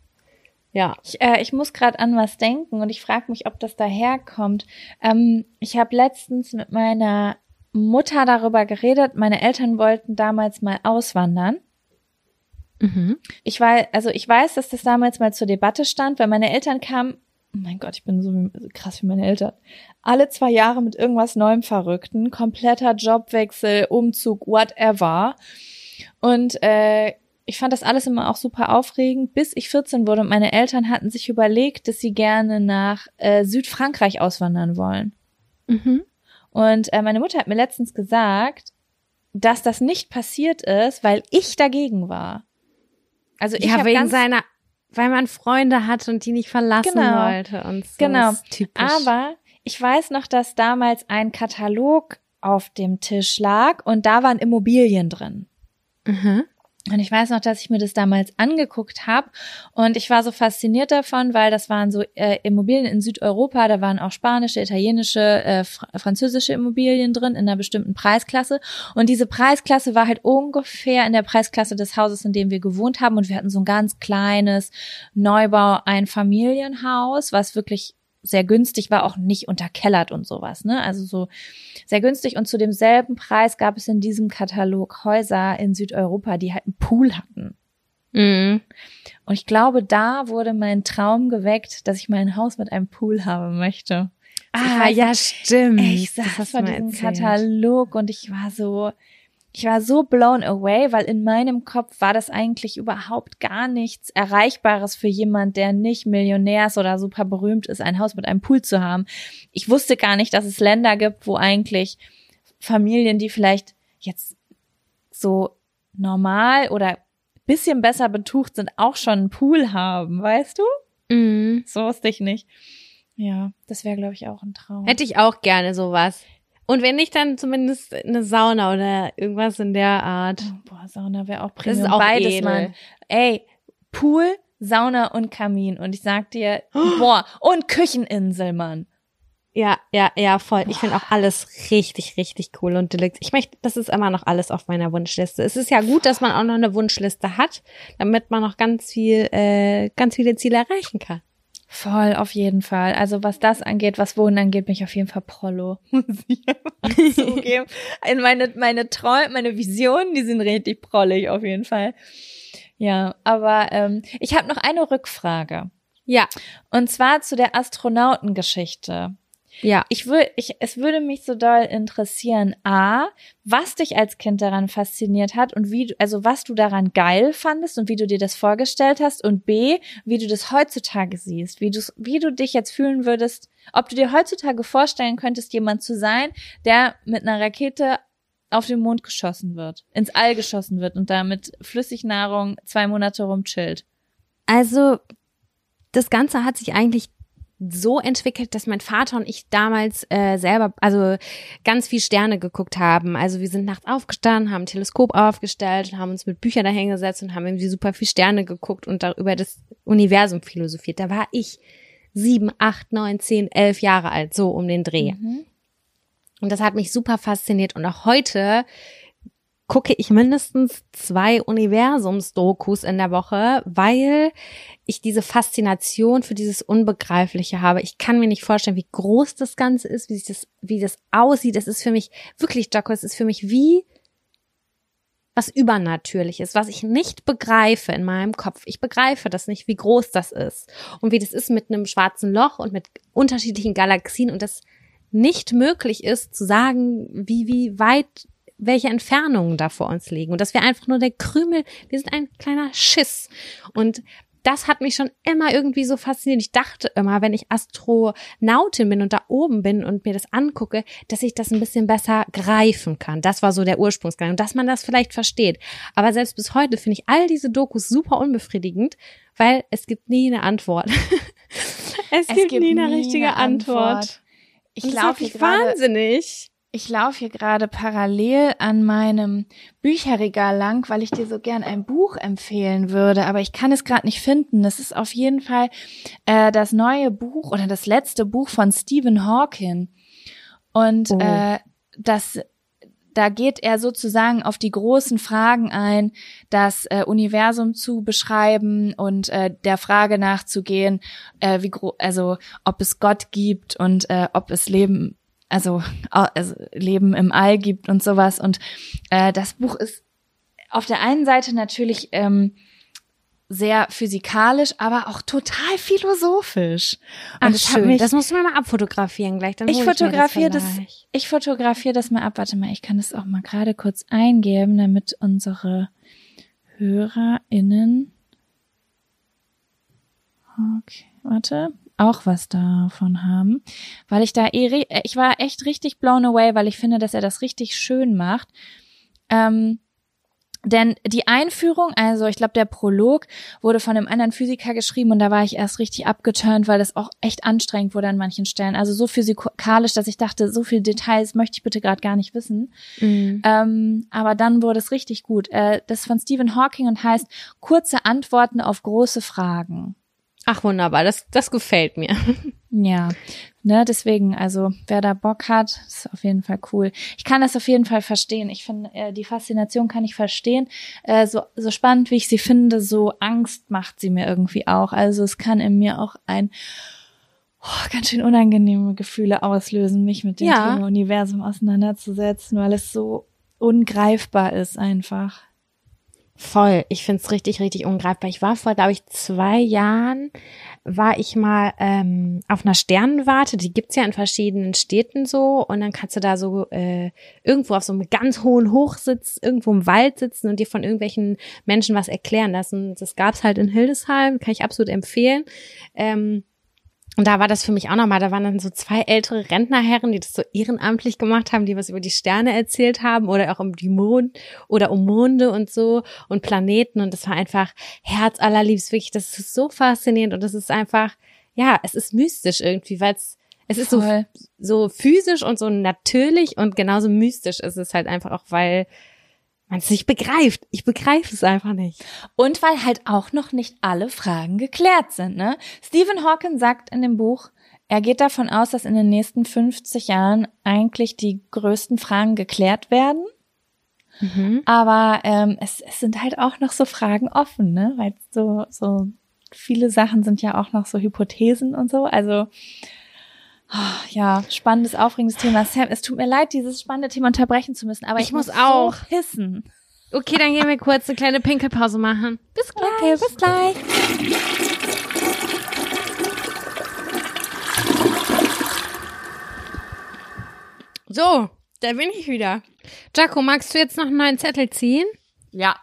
ja. Ich, äh, ich muss gerade an was denken und ich frage mich, ob das daherkommt. Ähm, ich habe letztens mit meiner Mutter darüber geredet. Meine Eltern wollten damals mal auswandern. Mhm. Ich weiß, also ich weiß, dass das damals mal zur Debatte stand, weil meine Eltern kamen, oh mein Gott, ich bin so krass wie meine Eltern, alle zwei Jahre mit irgendwas Neuem Verrückten, kompletter Jobwechsel, Umzug, whatever. Und äh, ich fand das alles immer auch super aufregend, bis ich 14 wurde und meine Eltern hatten sich überlegt, dass sie gerne nach äh, Südfrankreich auswandern wollen. Mhm. Und äh, meine Mutter hat mir letztens gesagt, dass das nicht passiert ist, weil ich dagegen war. Also ich ja, wegen seiner, weil man Freunde hat und die nicht verlassen genau, wollte und so. Genau. Aber ich weiß noch, dass damals ein Katalog auf dem Tisch lag und da waren Immobilien drin. Mhm. Und ich weiß noch, dass ich mir das damals angeguckt habe und ich war so fasziniert davon, weil das waren so äh, Immobilien in Südeuropa, da waren auch spanische, italienische, äh, fr französische Immobilien drin in einer bestimmten Preisklasse. Und diese Preisklasse war halt ungefähr in der Preisklasse des Hauses, in dem wir gewohnt haben. Und wir hatten so ein ganz kleines Neubau Einfamilienhaus, was wirklich sehr günstig war, auch nicht unterkellert und sowas, ne? Also so sehr günstig und zu demselben Preis gab es in diesem Katalog Häuser in Südeuropa, die halt einen Pool hatten. Mhm. Und ich glaube, da wurde mein Traum geweckt, dass ich mein Haus mit einem Pool haben möchte. Ah, ja, stimmt. Ich saß vor diesem erzählt. Katalog und ich war so, ich war so blown away, weil in meinem Kopf war das eigentlich überhaupt gar nichts Erreichbares für jemand, der nicht Millionärs oder super berühmt ist, ein Haus mit einem Pool zu haben. Ich wusste gar nicht, dass es Länder gibt, wo eigentlich Familien, die vielleicht jetzt so normal oder bisschen besser betucht sind, auch schon einen Pool haben, weißt du? Mhm. So wusste ich nicht. Ja, das wäre, glaube ich, auch ein Traum. Hätte ich auch gerne sowas. Und wenn nicht, dann zumindest eine Sauna oder irgendwas in der Art. Oh, boah, Sauna wäre auch Premium. Das ist auch Beides, edel. Mann. Ey, Pool, Sauna und Kamin. Und ich sag dir, boah, und Kücheninsel, Mann. Ja, ja, ja, voll. Ich finde auch alles richtig, richtig cool und deluxe. Ich möchte, das ist immer noch alles auf meiner Wunschliste. Es ist ja gut, dass man auch noch eine Wunschliste hat, damit man noch ganz viel, äh, ganz viele Ziele erreichen kann. Voll, auf jeden Fall. Also was das angeht, was Wohnen angeht, bin ich auf jeden Fall Prollo. Muss ich zugeben. In meine, meine Träume, meine Visionen, die sind richtig prollig auf jeden Fall. Ja, aber ähm, ich habe noch eine Rückfrage. Ja. Und zwar zu der Astronautengeschichte. Ja. Ich würde, ich, es würde mich so doll interessieren, A, was dich als Kind daran fasziniert hat und wie du, also was du daran geil fandest und wie du dir das vorgestellt hast und B, wie du das heutzutage siehst, wie du, wie du dich jetzt fühlen würdest, ob du dir heutzutage vorstellen könntest, jemand zu sein, der mit einer Rakete auf den Mond geschossen wird, ins All geschossen wird und damit Flüssignahrung zwei Monate rumchillt. Also, das Ganze hat sich eigentlich so entwickelt, dass mein Vater und ich damals äh, selber, also ganz viel Sterne geguckt haben. Also wir sind nachts aufgestanden, haben ein Teleskop aufgestellt und haben uns mit Büchern dahingesetzt und haben irgendwie super viel Sterne geguckt und darüber das Universum philosophiert. Da war ich sieben, acht, neun, zehn, elf Jahre alt, so um den Dreh. Mhm. Und das hat mich super fasziniert. Und auch heute gucke ich mindestens zwei Universums-Dokus in der Woche, weil ich diese Faszination für dieses Unbegreifliche habe. Ich kann mir nicht vorstellen, wie groß das Ganze ist, wie sich das, wie das aussieht. Es ist für mich wirklich, Jocko, es ist für mich wie was Übernatürliches, was ich nicht begreife in meinem Kopf. Ich begreife das nicht, wie groß das ist und wie das ist mit einem schwarzen Loch und mit unterschiedlichen Galaxien und das nicht möglich ist zu sagen, wie, wie weit welche Entfernungen da vor uns liegen und dass wir einfach nur der Krümel, wir sind ein kleiner Schiss und das hat mich schon immer irgendwie so fasziniert. Ich dachte immer, wenn ich Astronautin bin und da oben bin und mir das angucke, dass ich das ein bisschen besser greifen kann. Das war so der Ursprungsgedanke, dass man das vielleicht versteht. Aber selbst bis heute finde ich all diese Dokus super unbefriedigend, weil es gibt nie eine Antwort. es, gibt, nie eine richtige Antwort. Ich Und das laufe macht hier mich gerade wahnsinnig. Ich laufe hier gerade parallel an meinem Bücherregal lang, weil ich dir so gern ein Buch empfehlen würde, aber ich kann es gerade nicht finden. Es ist auf jeden Fall äh, das neue Buch oder das letzte Buch von Stephen Hawking. Und Oh. äh, das da geht er sozusagen auf die großen Fragen ein, das äh, Universum zu beschreiben und äh, der Frage nachzugehen, äh, wie gro also ob es Gott gibt und äh, ob es Leben also, also Leben im All gibt und sowas. Und äh, das Buch ist auf der einen Seite natürlich ähm, sehr physikalisch, aber auch total philosophisch. Ach, Und hat schön. mich, das musst du mir mal abfotografieren gleich. Dann ich mir fotografiere das, vielleicht. ich fotografiere das mal ab. Warte mal, ich kann das auch mal gerade kurz eingeben, damit unsere HörerInnen Okay, warte. Auch was davon haben. Weil ich da eh, ri- ich war echt richtig blown away, weil ich finde, dass er das richtig schön macht. Ähm, denn die Einführung, also ich glaube, der Prolog wurde von einem anderen Physiker geschrieben und da war ich erst richtig abgeturnt, weil das auch echt anstrengend wurde an manchen Stellen. Also so physikalisch, dass ich dachte, so viele Details möchte ich bitte gerade gar nicht wissen. Mhm. Ähm, aber dann wurde es richtig gut. Äh, das ist von Stephen Hawking und heißt Kurze Antworten auf große Fragen. Ach, wunderbar. Das, das gefällt mir. Ja, ne, deswegen, also wer da Bock hat, ist auf jeden Fall cool. Ich kann das auf jeden Fall verstehen. Ich finde, äh, die Faszination kann ich verstehen. Äh, so, so spannend, wie ich sie finde, so Angst macht sie mir irgendwie auch. Also es kann in mir auch ein oh, ganz schön unangenehme Gefühle auslösen, mich mit dem Ja. Thema Universum auseinanderzusetzen, weil es so ungreifbar ist einfach. Voll. Ich find's richtig, richtig ungreifbar. Ich war vor, glaube ich, zwei Jahren, war ich mal ähm, auf einer Sternenwarte. Die gibt's ja in verschiedenen Städten so. Und dann kannst du da so äh, irgendwo auf so einem ganz hohen Hochsitz, irgendwo im Wald sitzen und dir von irgendwelchen Menschen was erklären lassen. Das gab's halt in Hildesheim, kann ich absolut empfehlen. Ähm, und da war das für mich auch nochmal, da waren dann so zwei ältere Rentnerherren, die das so ehrenamtlich gemacht haben, die was über die Sterne erzählt haben oder auch um die Mond oder um Monde und so und Planeten. Und das war einfach herzallerliebst, wirklich, das ist so faszinierend und das ist einfach, ja, es ist mystisch irgendwie, weil es, es ist so, so physisch und so natürlich und genauso mystisch ist es halt einfach auch, weil man es nicht begreift. Ich begreife es einfach nicht. Und weil halt auch noch nicht alle Fragen geklärt sind. Ne? Stephen Hawking sagt in dem Buch, Er geht davon aus, dass in den nächsten 50 Jahren eigentlich die größten Fragen geklärt werden. Mhm. Aber ähm, es, es sind halt auch noch so Fragen offen, ne? Weil so, so viele Sachen sind ja auch noch so Hypothesen und so. Also ja, spannendes, aufregendes Thema. Sam, es tut mir leid, dieses spannende Thema unterbrechen zu müssen, aber ich, Ich muss auch. so pissen. Okay, dann gehen wir kurz eine kleine Pinkelpause machen. Bis gleich. Okay, bis gleich. So, da bin ich wieder. Jaco, magst du jetzt noch einen neuen Zettel ziehen? Ja.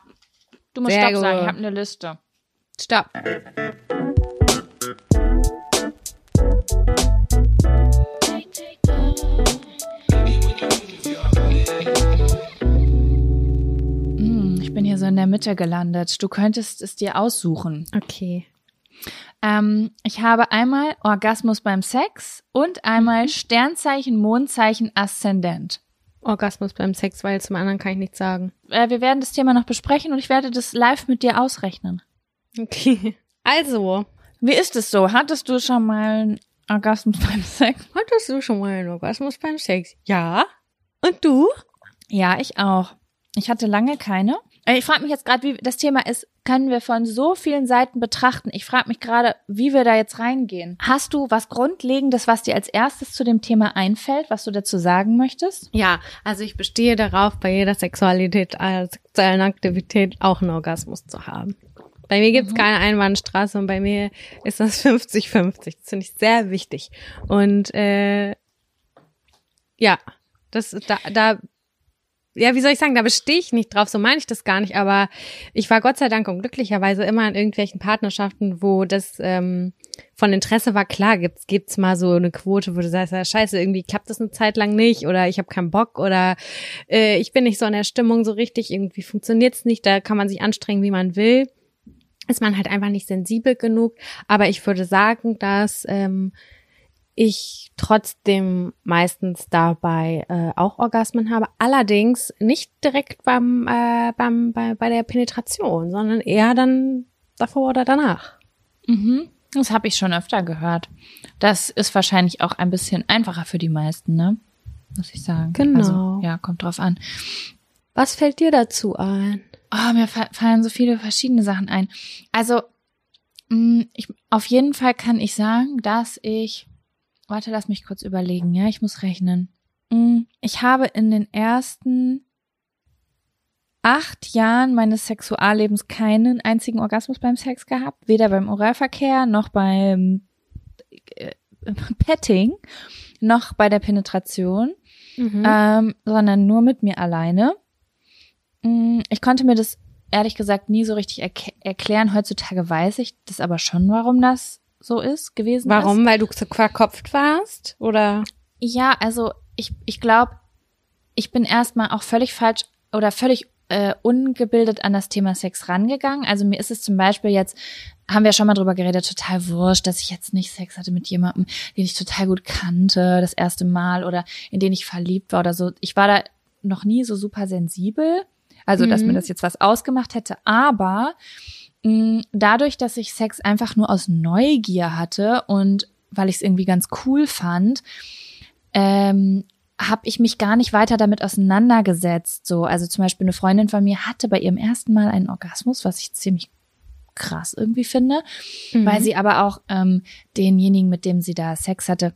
Du musst Sehr Stopp sagen, gut. ich habe eine Liste. Stopp. In der Mitte gelandet. Du könntest es dir aussuchen. Okay. Ähm, ich habe einmal Orgasmus beim Sex und einmal Sternzeichen, Mondzeichen, Aszendent. Orgasmus beim Sex, weil zum anderen kann ich nichts sagen. Äh, wir werden das Thema noch besprechen und ich werde das live mit dir ausrechnen. Okay. Also, Wie ist es so? Hattest du schon mal einen Orgasmus beim Sex? hattest du schon mal einen Orgasmus beim Sex? Ja. Und du? Ja, ich auch. Ich hatte lange keine. Äh, Ich frage mich jetzt gerade, wie das Thema ist, können wir von so vielen Seiten betrachten. Ich frage mich gerade, wie wir da jetzt reingehen. Hast du was Grundlegendes, was dir als erstes zu dem Thema einfällt, was du dazu sagen möchtest? Ja, also ich bestehe darauf, bei jeder Sexualität, äh, sexuellen Aktivität auch einen Orgasmus zu haben. Bei mir gibt's keine Einbahnstraße und bei mir ist das 50-50. Das finde ich sehr wichtig. Und äh, ja, das da, da ja, wie soll ich sagen, da bestehe ich nicht drauf, so meine ich das gar nicht, aber ich war Gott sei Dank und glücklicherweise immer in irgendwelchen Partnerschaften, wo das ähm, von Interesse war, klar, gibt's gibt's mal so eine Quote, wo du sagst, ja, scheiße, irgendwie klappt das eine Zeit lang nicht oder ich habe keinen Bock oder äh, ich bin nicht so in der Stimmung so richtig, irgendwie funktioniert's nicht, da kann man sich anstrengen, wie man will. Ist man halt einfach nicht sensibel genug, aber ich würde sagen, dass ähm, ich trotzdem meistens dabei äh, auch Orgasmen habe. Allerdings nicht direkt beim, äh, beim bei, bei der Penetration, sondern eher dann davor oder danach. Mhm. Das habe ich schon öfter gehört. Das ist wahrscheinlich auch ein bisschen einfacher für die meisten, ne? Muss ich sagen. Genau. Also, ja, kommt drauf an. Was fällt dir dazu ein? Oh, mir fa- fallen so viele verschiedene Sachen ein. Also, mh, ich, auf jeden Fall kann ich sagen, dass ich, warte, lass mich kurz überlegen, ja, ich muss rechnen. Mh, Ich habe in den ersten acht Jahren meines Sexuallebens keinen einzigen Orgasmus beim Sex gehabt, weder beim Oralverkehr noch beim äh, Petting noch bei der Penetration Mhm. ähm, sondern nur mit mir alleine. Mm, Ich konnte mir das ehrlich gesagt nie so richtig erk- erklären. Heutzutage weiß ich das aber schon, warum das so ist gewesen. Ist. Warum? Weil du so verkopft warst? Oder? Ja, also ich, ich glaube, ich bin erstmal auch völlig falsch oder völlig äh, ungebildet an das Thema Sex rangegangen. Also mir ist es zum Beispiel jetzt, haben wir schon mal drüber geredet, total wurscht, dass ich jetzt nicht Sex hatte mit jemandem, den ich total gut kannte, das erste Mal oder in den ich verliebt war oder so. Ich war da noch nie so super sensibel. Also, dass Mhm. mir das jetzt was ausgemacht hätte. Aber dadurch, dass ich Sex einfach nur aus Neugier hatte und weil ich es irgendwie ganz cool fand, ähm, habe ich mich gar nicht weiter damit auseinandergesetzt. So, also zum Beispiel eine Freundin von mir hatte bei ihrem ersten Mal einen Orgasmus, was ich ziemlich krass irgendwie finde, Mhm. weil sie aber auch ähm, denjenigen, mit dem sie da Sex hatte,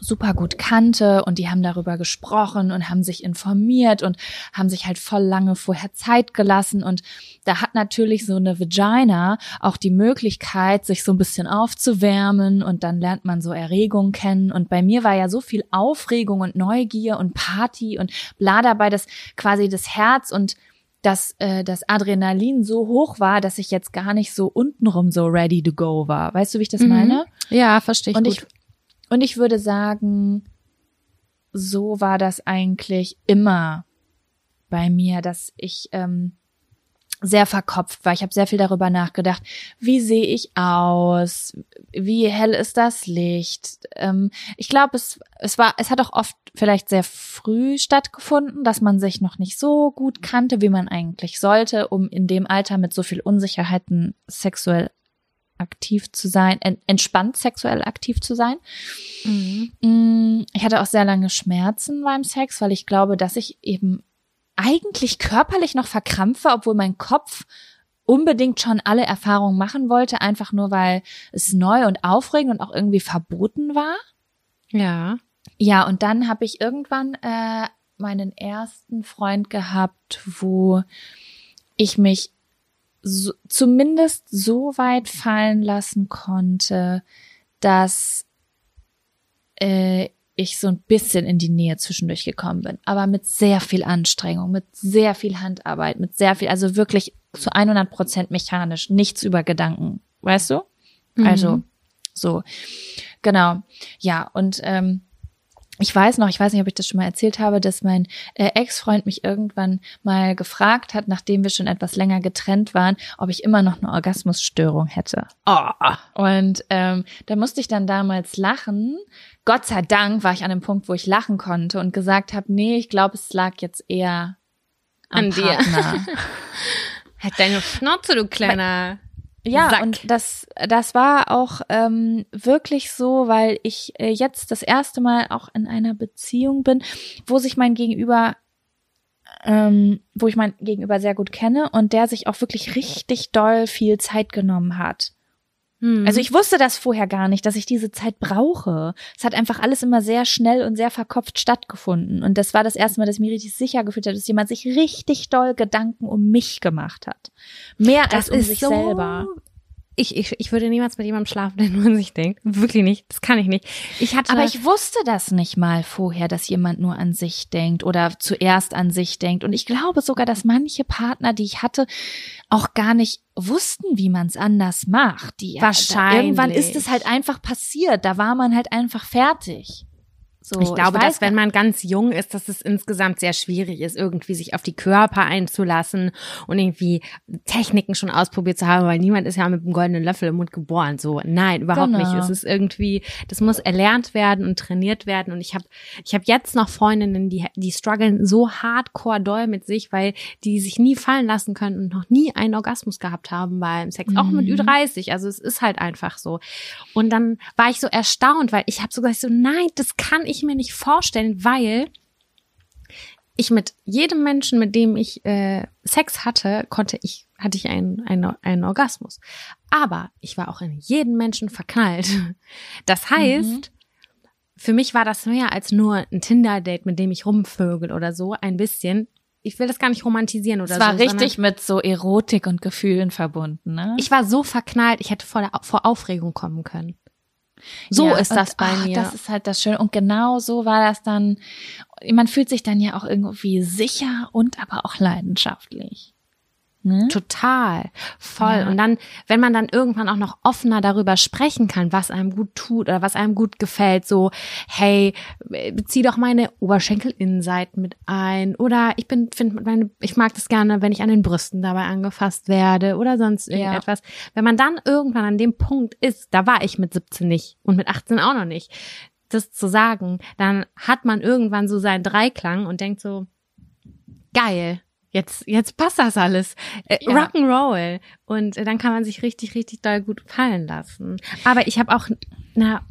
super gut kannte und die haben darüber gesprochen und haben sich informiert und haben sich halt voll lange vorher Zeit gelassen und da hat natürlich so eine Vagina auch die Möglichkeit, sich so ein bisschen aufzuwärmen und dann lernt man so Erregung kennen und bei mir war ja so viel Aufregung und Neugier und Party und bla dabei, dass quasi das Herz und dass äh, das Adrenalin so hoch war, dass ich jetzt gar nicht so untenrum so ready to go war. Weißt du, wie ich das Mhm. meine? Ja, verstehe ich und gut. ich und ich würde sagen, so war das eigentlich immer bei mir, dass ich ähm, sehr verkopft war. Ich habe sehr viel darüber nachgedacht, wie sehe ich aus, wie hell ist das Licht. Ähm, ich glaube, es es war es hat auch oft vielleicht sehr früh stattgefunden, dass man sich noch nicht so gut kannte, wie man eigentlich sollte, um in dem Alter mit so viel Unsicherheiten sexuell aktiv zu sein, en entspannt sexuell aktiv zu sein. Mhm. Mm, Ich hatte auch sehr lange Schmerzen beim Sex, weil ich glaube, dass ich eben eigentlich körperlich noch verkrampfe, obwohl mein Kopf unbedingt schon alle Erfahrungen machen wollte, einfach nur weil es neu und aufregend und auch irgendwie verboten war. Ja. Ja, und dann habe ich irgendwann äh, meinen ersten Freund gehabt, wo ich mich so, zumindest so weit fallen lassen konnte, dass äh, ich so ein bisschen in die Nähe zwischendurch gekommen bin, aber mit sehr viel Anstrengung, mit sehr viel Handarbeit, mit sehr viel, also wirklich zu 100 Prozent mechanisch, nichts über Gedanken, weißt du? Also Mhm. so, genau, ja und ähm, ich weiß noch, ich weiß nicht, ob ich das schon mal erzählt habe, dass mein äh, Ex-Freund mich irgendwann mal gefragt hat, nachdem wir schon etwas länger getrennt waren, ob ich immer noch eine Orgasmusstörung hätte. Oh. Und ähm, da musste ich dann damals lachen. Gott sei Dank war ich an dem Punkt, wo ich lachen konnte und gesagt habe, nee, ich glaube, es lag jetzt eher am An dir. Partner. Halt deine Schnauze, du kleiner. Ja, Sack. und das, das war auch ähm, wirklich so, weil ich äh, jetzt das erste Mal auch in einer Beziehung bin, wo sich mein Gegenüber, ähm, wo ich mein Gegenüber sehr gut kenne und der sich auch wirklich richtig doll viel Zeit genommen hat. Hm. Also ich wusste das vorher gar nicht, dass ich diese Zeit brauche. Es hat einfach alles immer sehr schnell und sehr verkopft stattgefunden. Und das war das erste Mal, dass ich mich richtig sicher gefühlt habe, dass jemand sich richtig doll Gedanken um mich gemacht hat. Mehr das als um sich so, selber. Ich, ich, ich würde niemals mit jemandem schlafen, der nur an sich denkt. Wirklich nicht. Das kann ich nicht. Ich hatte. Aber ich wusste das nicht mal vorher, dass jemand nur an sich denkt oder zuerst an sich denkt. Und ich glaube sogar, dass manche Partner, die ich hatte, auch gar nicht wussten, wie man es anders macht. Die, Wahrscheinlich. Irgendwann ist es halt einfach passiert. Da war man halt einfach fertig. So, ich glaube, weiß dass wenn man ganz jung ist, dass es insgesamt sehr schwierig ist, irgendwie sich auf die Körper einzulassen und irgendwie Techniken schon ausprobiert zu haben, weil niemand ist ja mit einem goldenen Löffel im Mund geboren. So, nein, überhaupt Genau. nicht. Es ist irgendwie, das muss erlernt werden und trainiert werden. Und ich habe, ich habe jetzt noch Freundinnen, die die strugglen so hardcore doll mit sich, weil die sich nie fallen lassen können und noch nie einen Orgasmus gehabt haben beim Sex, auch mit Mhm. Ü30. Also es ist halt einfach so. Und dann war ich so erstaunt, weil ich habe so gesagt, so nein, das kann ich mir nicht vorstellen, weil ich mit jedem Menschen, mit dem ich äh, Sex hatte, konnte ich, hatte ich einen, einen, einen Orgasmus. Aber ich war auch in jeden Menschen verknallt. Das heißt, für mich war das mehr als nur ein Tinder-Date, mit dem ich rumvögel oder so, ein bisschen. Ich will das gar nicht romantisieren oder es war so. richtig mit so Erotik und Gefühlen verbunden, ne? Ich war so verknallt, ich hätte vor, der, vor Aufregung kommen können. So Ja, ist das und, bei ach, mir. Das ist halt das Schöne. Und genau so war das dann. Man fühlt sich dann ja auch irgendwie sicher und aber auch leidenschaftlich. Ne? Total, voll. Ja. Und dann, wenn man dann irgendwann auch noch offener darüber sprechen kann, was einem gut tut oder was einem gut gefällt, so, hey, bezieh doch meine Oberschenkelinnenseiten mit ein oder ich bin, finde meine, ich mag das gerne, wenn ich an den Brüsten dabei angefasst werde oder sonst Ja. irgendetwas. Wenn man dann irgendwann an dem Punkt ist, da war ich mit 17 nicht und mit 18 auch noch nicht, das zu sagen, dann hat man irgendwann so seinen Dreiklang und denkt so, geil. Jetzt, jetzt passt das alles. Äh, Ja. Rock'n'Roll. Und äh, dann kann man sich richtig, richtig doll gut fallen lassen. Aber ich habe auch, na,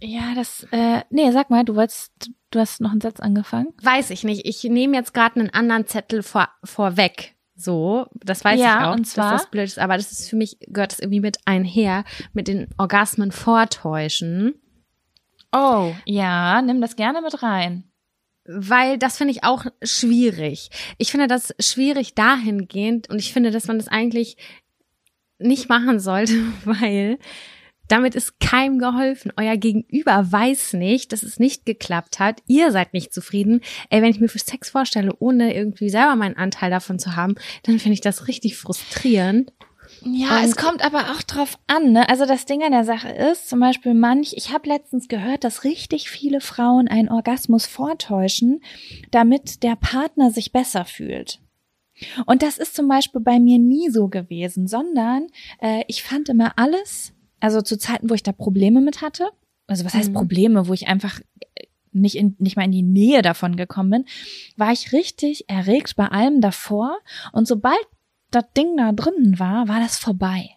Ja, das, äh, nee, sag mal, du wolltest, du hast noch einen Satz angefangen. weiß ich nicht. Ich nehme jetzt gerade einen anderen Zettel vor, vorweg. So, das weiß Ja, ich auch, und zwar? dass das blöd ist. Aber das ist für mich, gehört das irgendwie mit einher, mit den Orgasmen vortäuschen. Oh, ja, nimm das gerne mit rein. Weil das finde ich auch schwierig. Ich finde das schwierig dahingehend und ich finde, dass man das eigentlich nicht machen sollte, weil damit ist keinem geholfen. Euer Gegenüber weiß nicht, dass es nicht geklappt hat. Ihr seid nicht zufrieden. Ey, wenn ich mir für Sex vorstelle, ohne irgendwie selber meinen Anteil davon zu haben, dann finde ich das richtig frustrierend. Ja, Und- es kommt aber auch drauf an, ne? Also das Ding an der Sache ist, zum Beispiel manch, ich habe letztens gehört, dass richtig viele Frauen einen Orgasmus vortäuschen, damit der Partner sich besser fühlt. Und das ist zum Beispiel bei mir nie so gewesen, sondern äh, ich fand immer alles, also zu Zeiten, wo ich da Probleme mit hatte, also was heißt Mhm. Probleme, wo ich einfach äh, nicht, in, nicht mal in die Nähe davon gekommen bin, war ich richtig erregt bei allem davor. Und sobald das Ding da drinnen war, war das vorbei.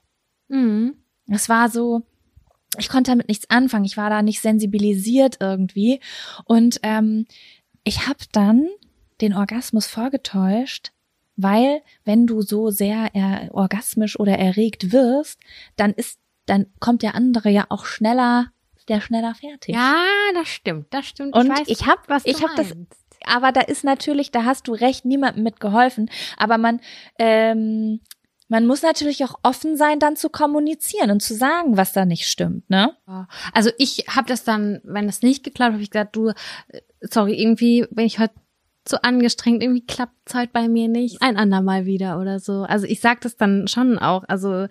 Mhm. Es war so, ich konnte damit nichts anfangen. Ich war da nicht sensibilisiert irgendwie. Und ähm, ich habe dann den Orgasmus vorgetäuscht, weil wenn du so sehr äh, orgasmisch oder erregt wirst, dann ist, dann kommt der andere ja auch schneller, der schneller fertig. Ja, das stimmt, das stimmt. Und weiß, ich habe ich habe das. Aber da ist natürlich, da hast du recht, niemandem mitgeholfen. Aber man, ähm, man muss natürlich auch offen sein, dann zu kommunizieren und zu sagen, was da nicht stimmt, ne? Also ich habe das dann, wenn das nicht geklappt hat, habe ich gesagt, du, sorry, irgendwie bin ich heute zu angestrengt, irgendwie klappt's heute bei mir nicht. Ein andermal wieder oder so. Also ich sag das dann schon auch. Also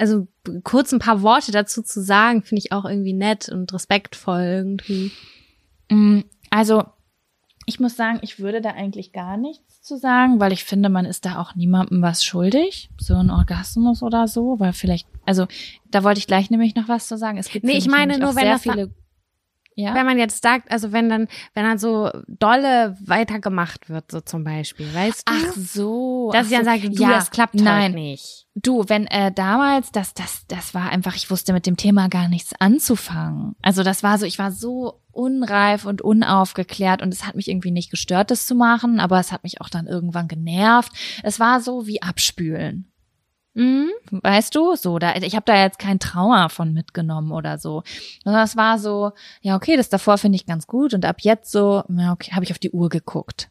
also kurz ein paar Worte dazu zu sagen, finde ich auch irgendwie nett und respektvoll irgendwie. Mm, Also, ich muss sagen, ich würde da eigentlich gar nichts zu sagen, weil ich finde, man ist da auch niemandem was schuldig. So ein Orgasmus oder so, weil vielleicht, also, da wollte ich gleich nämlich noch was zu sagen. Es gibt Nee, ich meine nur, wenn das da- viele, ja. Wenn man jetzt sagt, also wenn dann, wenn dann so dolle weitergemacht wird, so zum Beispiel, weißt du? Ach so. dass ach ich dann sage, du, ja, das klappt nein. heute nicht. Du, wenn äh, damals, das, das, das war einfach, ich wusste mit dem Thema gar nichts anzufangen. Also das war so, ich war so unreif und unaufgeklärt und es hat mich irgendwie nicht gestört, das zu machen, aber es hat mich auch dann irgendwann genervt. Es war so wie abspülen. Mhm. Weißt du, so, da, ich habe da jetzt kein Trauma von mitgenommen oder so. Sondern es war so, ja, okay, das davor finde ich ganz gut und ab jetzt so, ja, okay, habe ich auf die Uhr geguckt.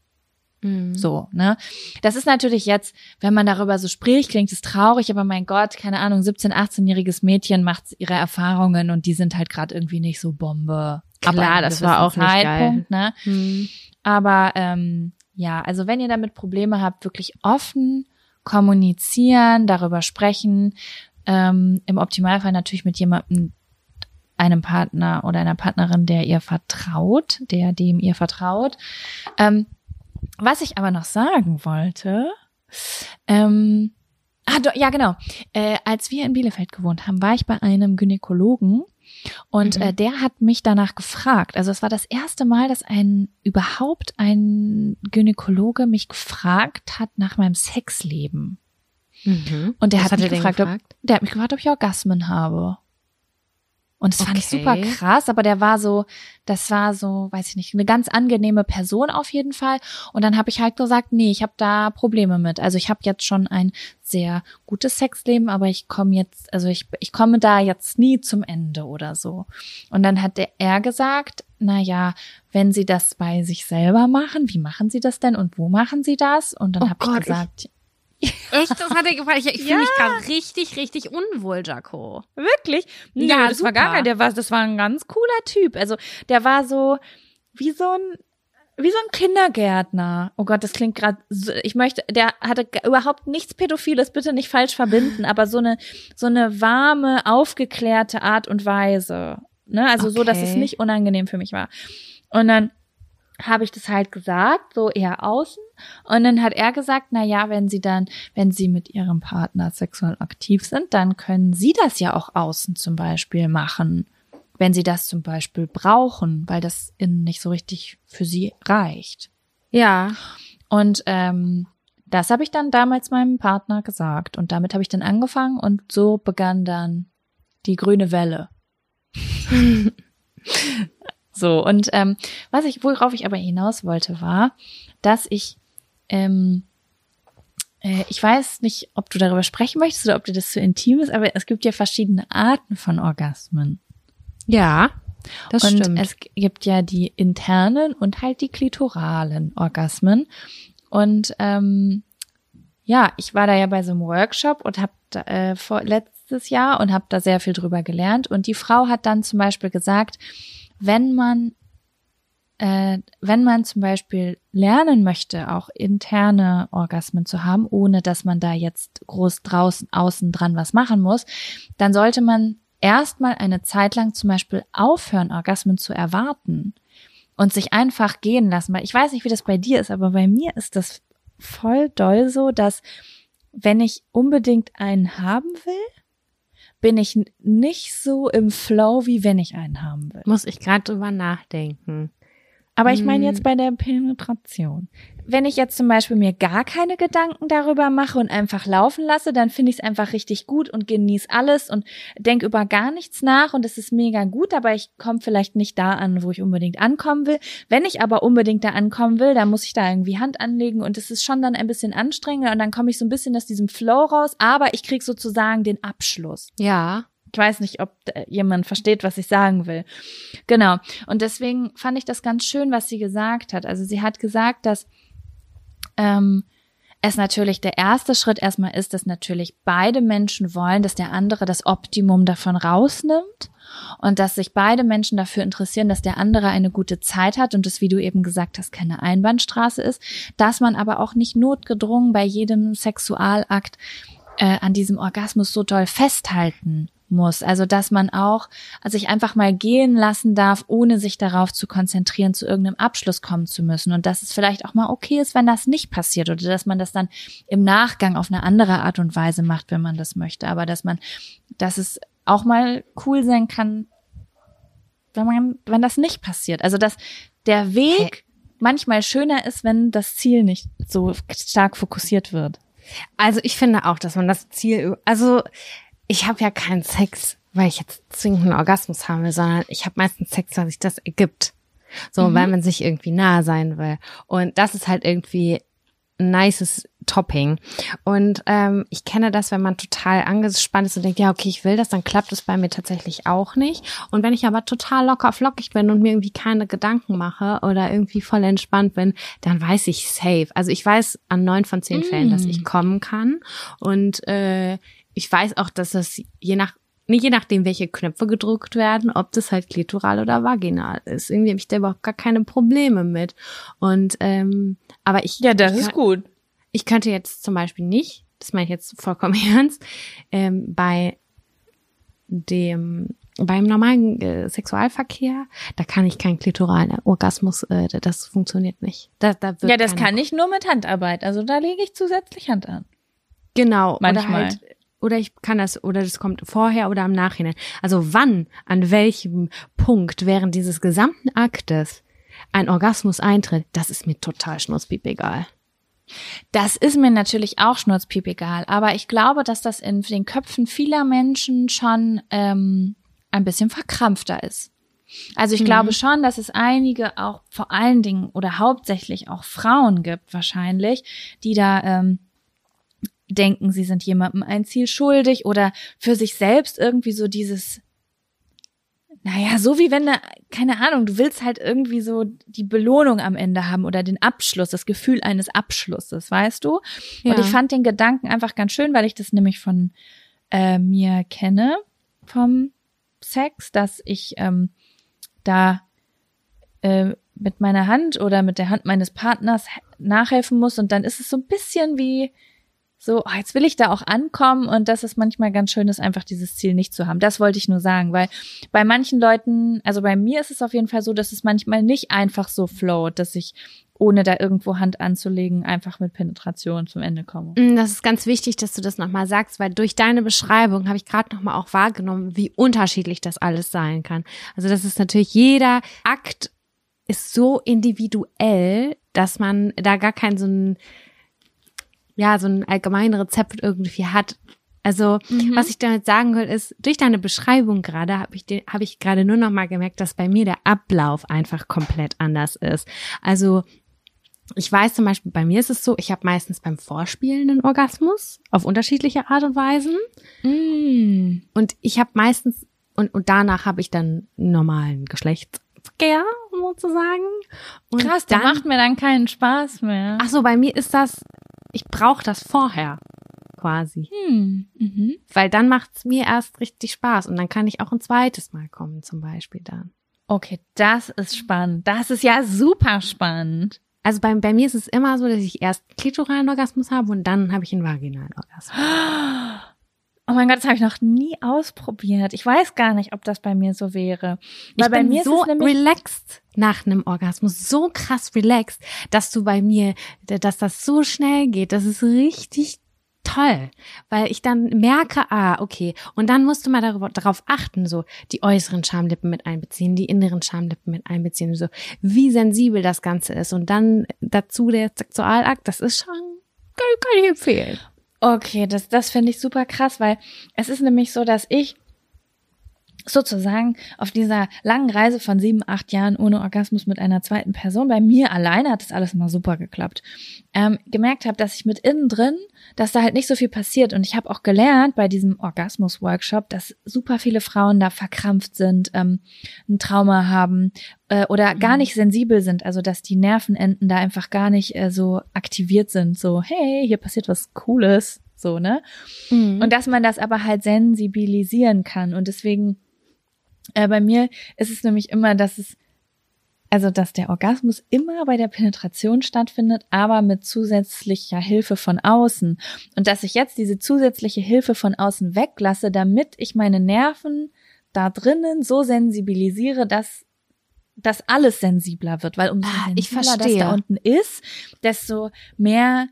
Mhm. So, ne? Das ist natürlich jetzt, wenn man darüber so spricht, klingt es traurig, aber mein Gott, keine Ahnung, 17-, 18-jähriges Mädchen macht ihre Erfahrungen und die sind halt gerade irgendwie nicht so Bombe. Klar, einem das war auch nicht Zeitpunkt, ne? Mhm. Aber ähm, ja, also wenn ihr damit Probleme habt, wirklich offen kommunizieren, darüber sprechen, ähm, im Optimalfall natürlich mit jemandem, einem Partner oder einer Partnerin, der ihr vertraut, der dem ihr vertraut. Ähm, was ich aber noch sagen wollte, ähm, ah, ja genau, äh, als wir in Bielefeld gewohnt haben, war ich bei einem Gynäkologen und Mhm. äh, der hat mich danach gefragt. Also es war das erste Mal, dass ein überhaupt ein Gynäkologe mich gefragt hat nach meinem Sexleben. Mhm. Und der Was hat mich er denn gefragt, ob, der hat mich gefragt, ob ich Orgasmen habe. Und das fand ich Okay. super krass, aber der war so, das war so, weiß ich nicht, eine ganz angenehme Person auf jeden Fall. Und dann habe ich halt gesagt, nee, ich habe da Probleme mit. Also ich habe jetzt schon ein sehr gutes Sexleben, aber ich komme jetzt, also ich, ich komme da jetzt nie zum Ende oder so. Und dann hat der, er gesagt, na ja, wenn Sie das bei sich selber machen, wie machen Sie das denn und wo machen Sie das? Und dann Oh habe ich gesagt, Echt? Das hat er gefallen. Ich, ich Ja. fühle mich gerade richtig, richtig unwohl, Jaco. Wirklich? Ja, Ja, das war gar super. kein, der war, das war ein ganz cooler Typ. Also, der war so, wie so ein, wie so ein Kindergärtner. Oh Gott, das klingt gerade, so, ich möchte, der hatte überhaupt nichts Pädophiles, bitte nicht falsch verbinden, aber so eine, so eine warme, aufgeklärte Art und Weise. Ne? Also so, dass es Okay. nicht unangenehm für mich war. Und dann habe ich das halt gesagt, so eher außen. Und dann hat er gesagt, na ja, wenn sie dann, wenn sie mit ihrem Partner sexuell aktiv sind, dann können sie das ja auch außen zum Beispiel machen, wenn sie das zum Beispiel brauchen, weil das innen nicht so richtig für sie reicht. Ja. Und ähm, das habe ich dann damals meinem Partner gesagt und damit habe ich dann angefangen und so begann dann die grüne Welle. so und ähm, was ich worauf ich aber hinaus wollte war, dass ich ähm, äh, ich weiß nicht, ob du darüber sprechen möchtest oder ob dir das zu intim ist, aber es gibt ja verschiedene Arten von Orgasmen. Ja. Das und stimmt. es gibt ja die internen und halt die klitoralen Orgasmen. Und ähm, ja, ich war da ja bei so einem Workshop und habe äh, vor letztes Jahr und habe da sehr viel drüber gelernt. Und die Frau hat dann zum Beispiel gesagt, wenn man äh, wenn man zum Beispiel lernen möchte, auch interne Orgasmen zu haben, ohne dass man da jetzt groß draußen außen dran was machen muss, dann sollte man erstmal eine Zeit lang zum Beispiel aufhören, Orgasmen zu erwarten und sich einfach gehen lassen. Weil ich weiß nicht, wie das bei dir ist, aber bei mir ist das voll doll so, dass wenn ich unbedingt einen haben will, bin ich nicht so im Flow, wie wenn ich einen haben will. Muss ich gerade drüber nachdenken. Aber ich meine jetzt bei der Penetration. Wenn ich jetzt zum Beispiel mir gar keine Gedanken darüber mache und einfach laufen lasse, dann finde ich es einfach richtig gut und genieße alles und denke über gar nichts nach und es ist mega gut, aber ich komme vielleicht nicht da an, wo ich unbedingt ankommen will. Wenn ich aber unbedingt da ankommen will, dann muss ich da irgendwie Hand anlegen und es ist schon dann ein bisschen anstrengender und dann komme ich so ein bisschen aus diesem Flow raus, aber ich krieg sozusagen den Abschluss. Ja. Ich weiß nicht, ob jemand versteht, was ich sagen will. Genau. Und deswegen fand ich das ganz schön, was sie gesagt hat. Also sie hat gesagt, dass ähm, es natürlich der erste Schritt erstmal ist, dass natürlich beide Menschen wollen, dass der andere das Optimum davon rausnimmt und dass sich beide Menschen dafür interessieren, dass der andere eine gute Zeit hat und es, wie du eben gesagt hast, keine Einbahnstraße ist, dass man aber auch nicht notgedrungen bei jedem Sexualakt äh, an diesem Orgasmus so doll festhalten muss. Also dass man auch also sich einfach mal gehen lassen darf, ohne sich darauf zu konzentrieren, zu irgendeinem Abschluss kommen zu müssen. Und dass es vielleicht auch mal okay ist, wenn das nicht passiert oder dass man das dann im Nachgang auf eine andere Art und Weise macht, wenn man das möchte. Aber dass man, dass es auch mal cool sein kann, wenn man, wenn das nicht passiert. Also dass der Weg manchmal schöner ist, wenn das Ziel nicht so stark fokussiert wird. Also ich finde auch, dass man das Ziel, also ich habe ja keinen Sex, weil ich jetzt zwingend einen Orgasmus haben will, sondern ich habe meistens Sex, weil sich das ergibt. So, weil man sich irgendwie nahe sein will. Und das ist halt irgendwie ein nices Topping. Und ähm, ich kenne das, wenn man total angespannt ist und denkt, ja, okay, ich will das, dann klappt es bei mir tatsächlich auch nicht. Und wenn ich aber total locker flockig bin und mir irgendwie keine Gedanken mache oder irgendwie voll entspannt bin, dann weiß ich safe. Also ich weiß an neun von zehn Fällen, dass ich kommen kann. Und äh, ich weiß auch, dass das je nach nicht je nachdem, welche Knöpfe gedrückt werden, ob das halt klitoral oder vaginal ist. Irgendwie habe ich da überhaupt gar keine Probleme mit. Und ähm, aber ich ich kann- gut. ich könnte jetzt zum Beispiel nicht, das meine ich jetzt vollkommen ernst, ähm, bei dem beim normalen äh, Sexualverkehr, da kann ich keinen klitoralen Orgasmus, äh, das funktioniert nicht. Da, da wird Ja, das kann ich nur mit Handarbeit. Also da lege ich zusätzlich Hand an. Genau. Oder Manchmal. halt, oder ich kann das, oder das kommt vorher oder im Nachhinein. Also wann, an welchem Punkt während dieses gesamten Aktes ein Orgasmus eintritt, das ist mir total schnurzpiep egal. Das ist mir natürlich auch schnurzpiep egal, aber ich glaube, dass das in den Köpfen vieler Menschen schon ähm, ein bisschen verkrampfter ist. Also ich glaube schon, dass es einige auch vor allen Dingen oder hauptsächlich auch Frauen gibt wahrscheinlich, die da ähm, denken, sie sind jemandem ein Ziel schuldig oder für sich selbst irgendwie so dieses naja, so wie wenn, da, keine Ahnung, du willst halt irgendwie so die Belohnung am Ende haben oder den Abschluss, das Gefühl eines Abschlusses, weißt du? Ja. Und ich fand den Gedanken einfach ganz schön, weil ich das nämlich von äh, mir kenne, vom Sex, dass ich ähm, da äh, mit meiner Hand oder mit der Hand meines Partners nachhelfen muss und dann ist es so ein bisschen wie so, oh, jetzt will ich da auch ankommen und dass es manchmal ganz schön ist, einfach dieses Ziel nicht zu haben. Das wollte ich nur sagen, weil bei manchen Leuten, also bei mir ist es auf jeden Fall so, dass es manchmal nicht einfach so float, dass ich ohne da irgendwo Hand anzulegen, einfach mit Penetration zum Ende komme. Mm, Das ist ganz wichtig, dass du das nochmal sagst, weil durch deine Beschreibung habe ich gerade nochmal auch wahrgenommen, wie unterschiedlich das alles sein kann. Also das ist natürlich jeder Akt ist so individuell, dass man da gar kein so ein, ja, so ein allgemeines Rezept irgendwie hat. Also, was ich damit sagen will, ist, durch deine Beschreibung gerade habe ich, den- habe ich gerade nur noch mal gemerkt, dass bei mir der Ablauf einfach komplett anders ist. Also, ich weiß zum Beispiel, bei mir ist es so, ich habe meistens beim Vorspielen einen Orgasmus auf unterschiedliche Art und Weisen. Mm. Und ich habe meistens, und, und danach habe ich dann einen normalen Geschlechtsverkehr, sozusagen. Und Krass, der dann, macht mir dann keinen Spaß mehr. Ach so, bei mir ist das, ich brauche das vorher quasi. Hm. Mhm. Weil dann macht's mir erst richtig Spaß und dann kann ich auch ein zweites Mal kommen, zum Beispiel dann. Okay, das ist spannend. Das ist ja super spannend. Also bei, bei mir ist es immer so, dass ich erst einen klitoralen Orgasmus habe und dann habe ich einen vaginalen Orgasmus. Oh mein Gott, das habe ich noch nie ausprobiert. Ich weiß gar nicht, ob das bei mir so wäre. Weil ich bei bin mir so ist es nämlich relaxed nach einem Orgasmus, so krass relaxed, dass du bei mir, dass das so schnell geht, das ist richtig toll, weil ich dann merke, ah, okay. Und dann musst du mal darüber, darauf achten, so die äußeren Schamlippen mit einbeziehen, die inneren Schamlippen mit einbeziehen, so wie sensibel das Ganze ist. Und dann dazu der Sexualakt, das ist schon, kann, kann ich empfehlen. Okay, das, das finde ich super krass, weil es ist nämlich so, dass ich sozusagen auf dieser langen Reise von sieben, acht Jahren ohne Orgasmus mit einer zweiten Person, bei mir alleine hat das alles mal super geklappt, ähm, gemerkt habe, dass ich mit innen drin, dass da halt nicht so viel passiert. Und ich habe auch gelernt bei diesem Orgasmus-Workshop, dass super viele Frauen da verkrampft sind, ähm, ein Trauma haben äh, oder gar mhm. nicht sensibel sind. Also dass die Nervenenden da einfach gar nicht äh, so aktiviert sind. So, hey, hier passiert was Cooles. So, ne? Mhm. Und dass man das aber halt sensibilisieren kann. Und deswegen äh, bei mir ist es nämlich immer, dass es, also dass der Orgasmus immer bei der Penetration stattfindet, aber mit zusätzlicher Hilfe von außen. Und dass ich jetzt diese zusätzliche Hilfe von außen weglasse, damit ich meine Nerven da drinnen so sensibilisiere, dass dass alles sensibler wird, weil umso ah, sensibler das da unten ist, desto mehr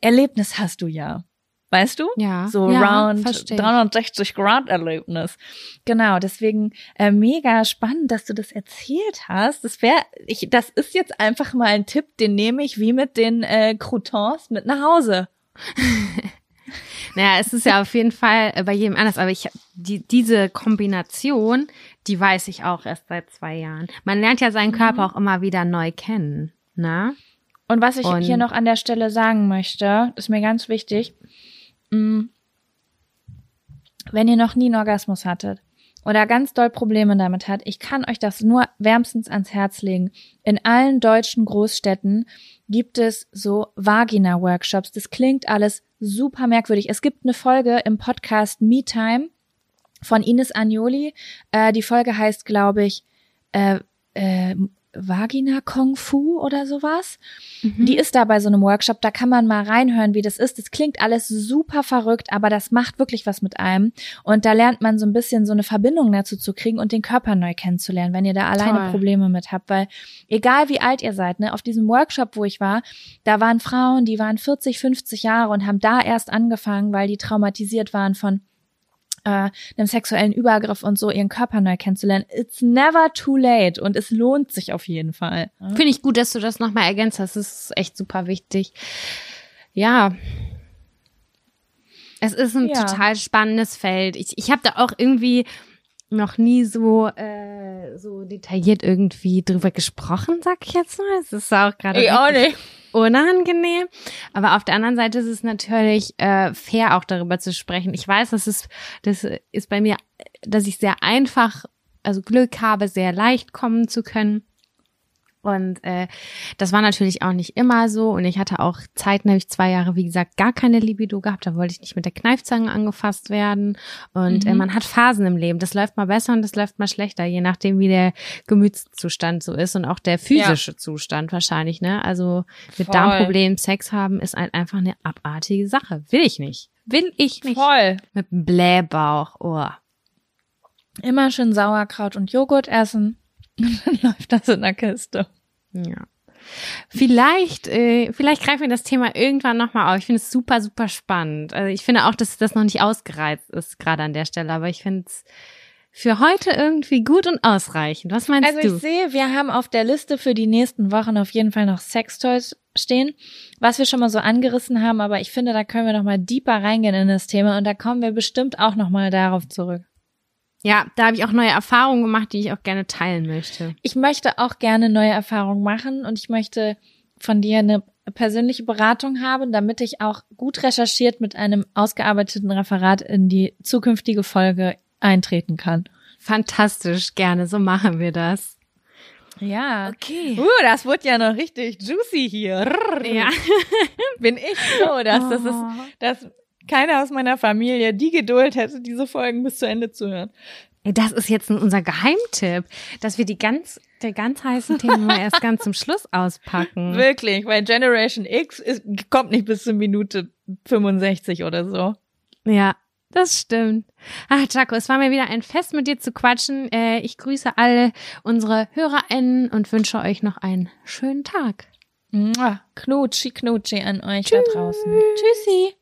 Erlebnis hast du ja. Weißt du? Ja. So ja, round 360 Grad Erlebnis. Genau, deswegen äh, mega spannend, dass du das erzählt hast. Das wäre, ich, das ist jetzt einfach mal ein Tipp, den nehme ich wie mit den äh, Croutons mit nach Hause. naja, es ist ja auf jeden Fall bei jedem anders, aber ich die, diese Kombination, die weiß ich auch erst seit zwei Jahren. Man lernt ja seinen Körper mhm. auch immer wieder neu kennen, ne? Und was ich Und hier noch an der Stelle sagen möchte, ist mir ganz wichtig. Wenn ihr noch nie einen Orgasmus hattet oder ganz doll Probleme damit hat, ich kann euch das nur wärmstens ans Herz legen. In allen deutschen Großstädten gibt es so Vagina-Workshops. Das klingt alles super merkwürdig. Es gibt eine Folge im Podcast Me Time von Ines Agnoli. Äh, die Folge heißt, glaube ich, äh, äh, Vagina Kung Fu oder sowas. Mhm. Die ist da bei so einem Workshop, da kann man mal reinhören, wie das ist. Das klingt alles super verrückt, aber das macht wirklich was mit einem. Und da lernt man so ein bisschen so eine Verbindung dazu zu kriegen und den Körper neu kennenzulernen, wenn ihr da alleine Toll. Probleme mit habt. Weil egal wie alt ihr seid, ne, auf diesem Workshop, wo ich war, da waren Frauen, die waren 40, 50 Jahre und haben da erst angefangen, weil die traumatisiert waren von äh, einem sexuellen Übergriff und so ihren Körper neu kennenzulernen. It's never too late und es lohnt sich auf jeden Fall. Finde ich gut, dass du das nochmal ergänzt hast. Das ist echt super wichtig. Ja. Es ist ein ja. total spannendes Feld. Ich, ich habe da auch irgendwie noch nie so äh, so detailliert irgendwie drüber gesprochen, sag ich jetzt mal. Es ist auch gerade. Ich auch nicht unangenehm. Aber auf der anderen Seite ist es natürlich äh, fair, auch darüber zu sprechen. Ich weiß, das ist, das ist bei mir, dass ich sehr einfach, also Glück habe, sehr leicht kommen zu können. Und äh, das war natürlich auch nicht immer so. Und ich hatte auch Zeiten, habe ich zwei Jahre, wie gesagt, gar keine Libido gehabt. Da wollte ich nicht mit der Kneifzange angefasst werden. Und äh, mhm. äh, man hat Phasen im Leben. Das läuft mal besser und das läuft mal schlechter, je nachdem, wie der Gemütszustand so ist und auch der physische ja. Zustand wahrscheinlich. Ne? Also mit Voll. Darmproblemen Sex haben ist halt einfach eine abartige Sache. Will ich nicht. Will ich nicht. Voll. Mit einem Blähbauch. Oh. Immer schön Sauerkraut und Joghurt essen. Und dann läuft das in der Kiste. Ja. Vielleicht, äh, vielleicht greifen wir das Thema irgendwann nochmal auf. Ich finde es super, super spannend. Also ich finde auch, dass das noch nicht ausgereizt ist, gerade an der Stelle, aber ich finde es für heute irgendwie gut und ausreichend. Was meinst also du? Also ich sehe, wir haben auf der Liste für die nächsten Wochen auf jeden Fall noch Sextoys stehen, was wir schon mal so angerissen haben, aber ich finde, da können wir noch mal deeper reingehen in das Thema und da kommen wir bestimmt auch noch mal darauf zurück. Ja, da habe ich auch neue Erfahrungen gemacht, die ich auch gerne teilen möchte. Ich möchte auch gerne neue Erfahrungen machen und ich möchte von dir eine persönliche Beratung haben, damit ich auch gut recherchiert mit einem ausgearbeiteten Referat in die zukünftige Folge eintreten kann. Fantastisch, gerne, so machen wir das. Ja. Okay. Uh, das wird ja noch richtig juicy hier. Ja. Bin ich so, dass das ist, oh. das keiner aus meiner Familie die Geduld hätte, diese Folgen bis zu Ende zu hören. Das ist jetzt unser Geheimtipp, dass wir die ganz, der ganz heißen Themen mal erst ganz zum Schluss auspacken. Wirklich, weil Generation X ist, kommt nicht bis zur Minute 65 oder so. Ja, das stimmt. Ach, Jaco, es war mir wieder ein Fest, mit dir zu quatschen. Äh, ich grüße alle unsere HörerInnen und wünsche euch noch einen schönen Tag. Knutschi, knutschi an euch Tschüss. da draußen. Tschüssi.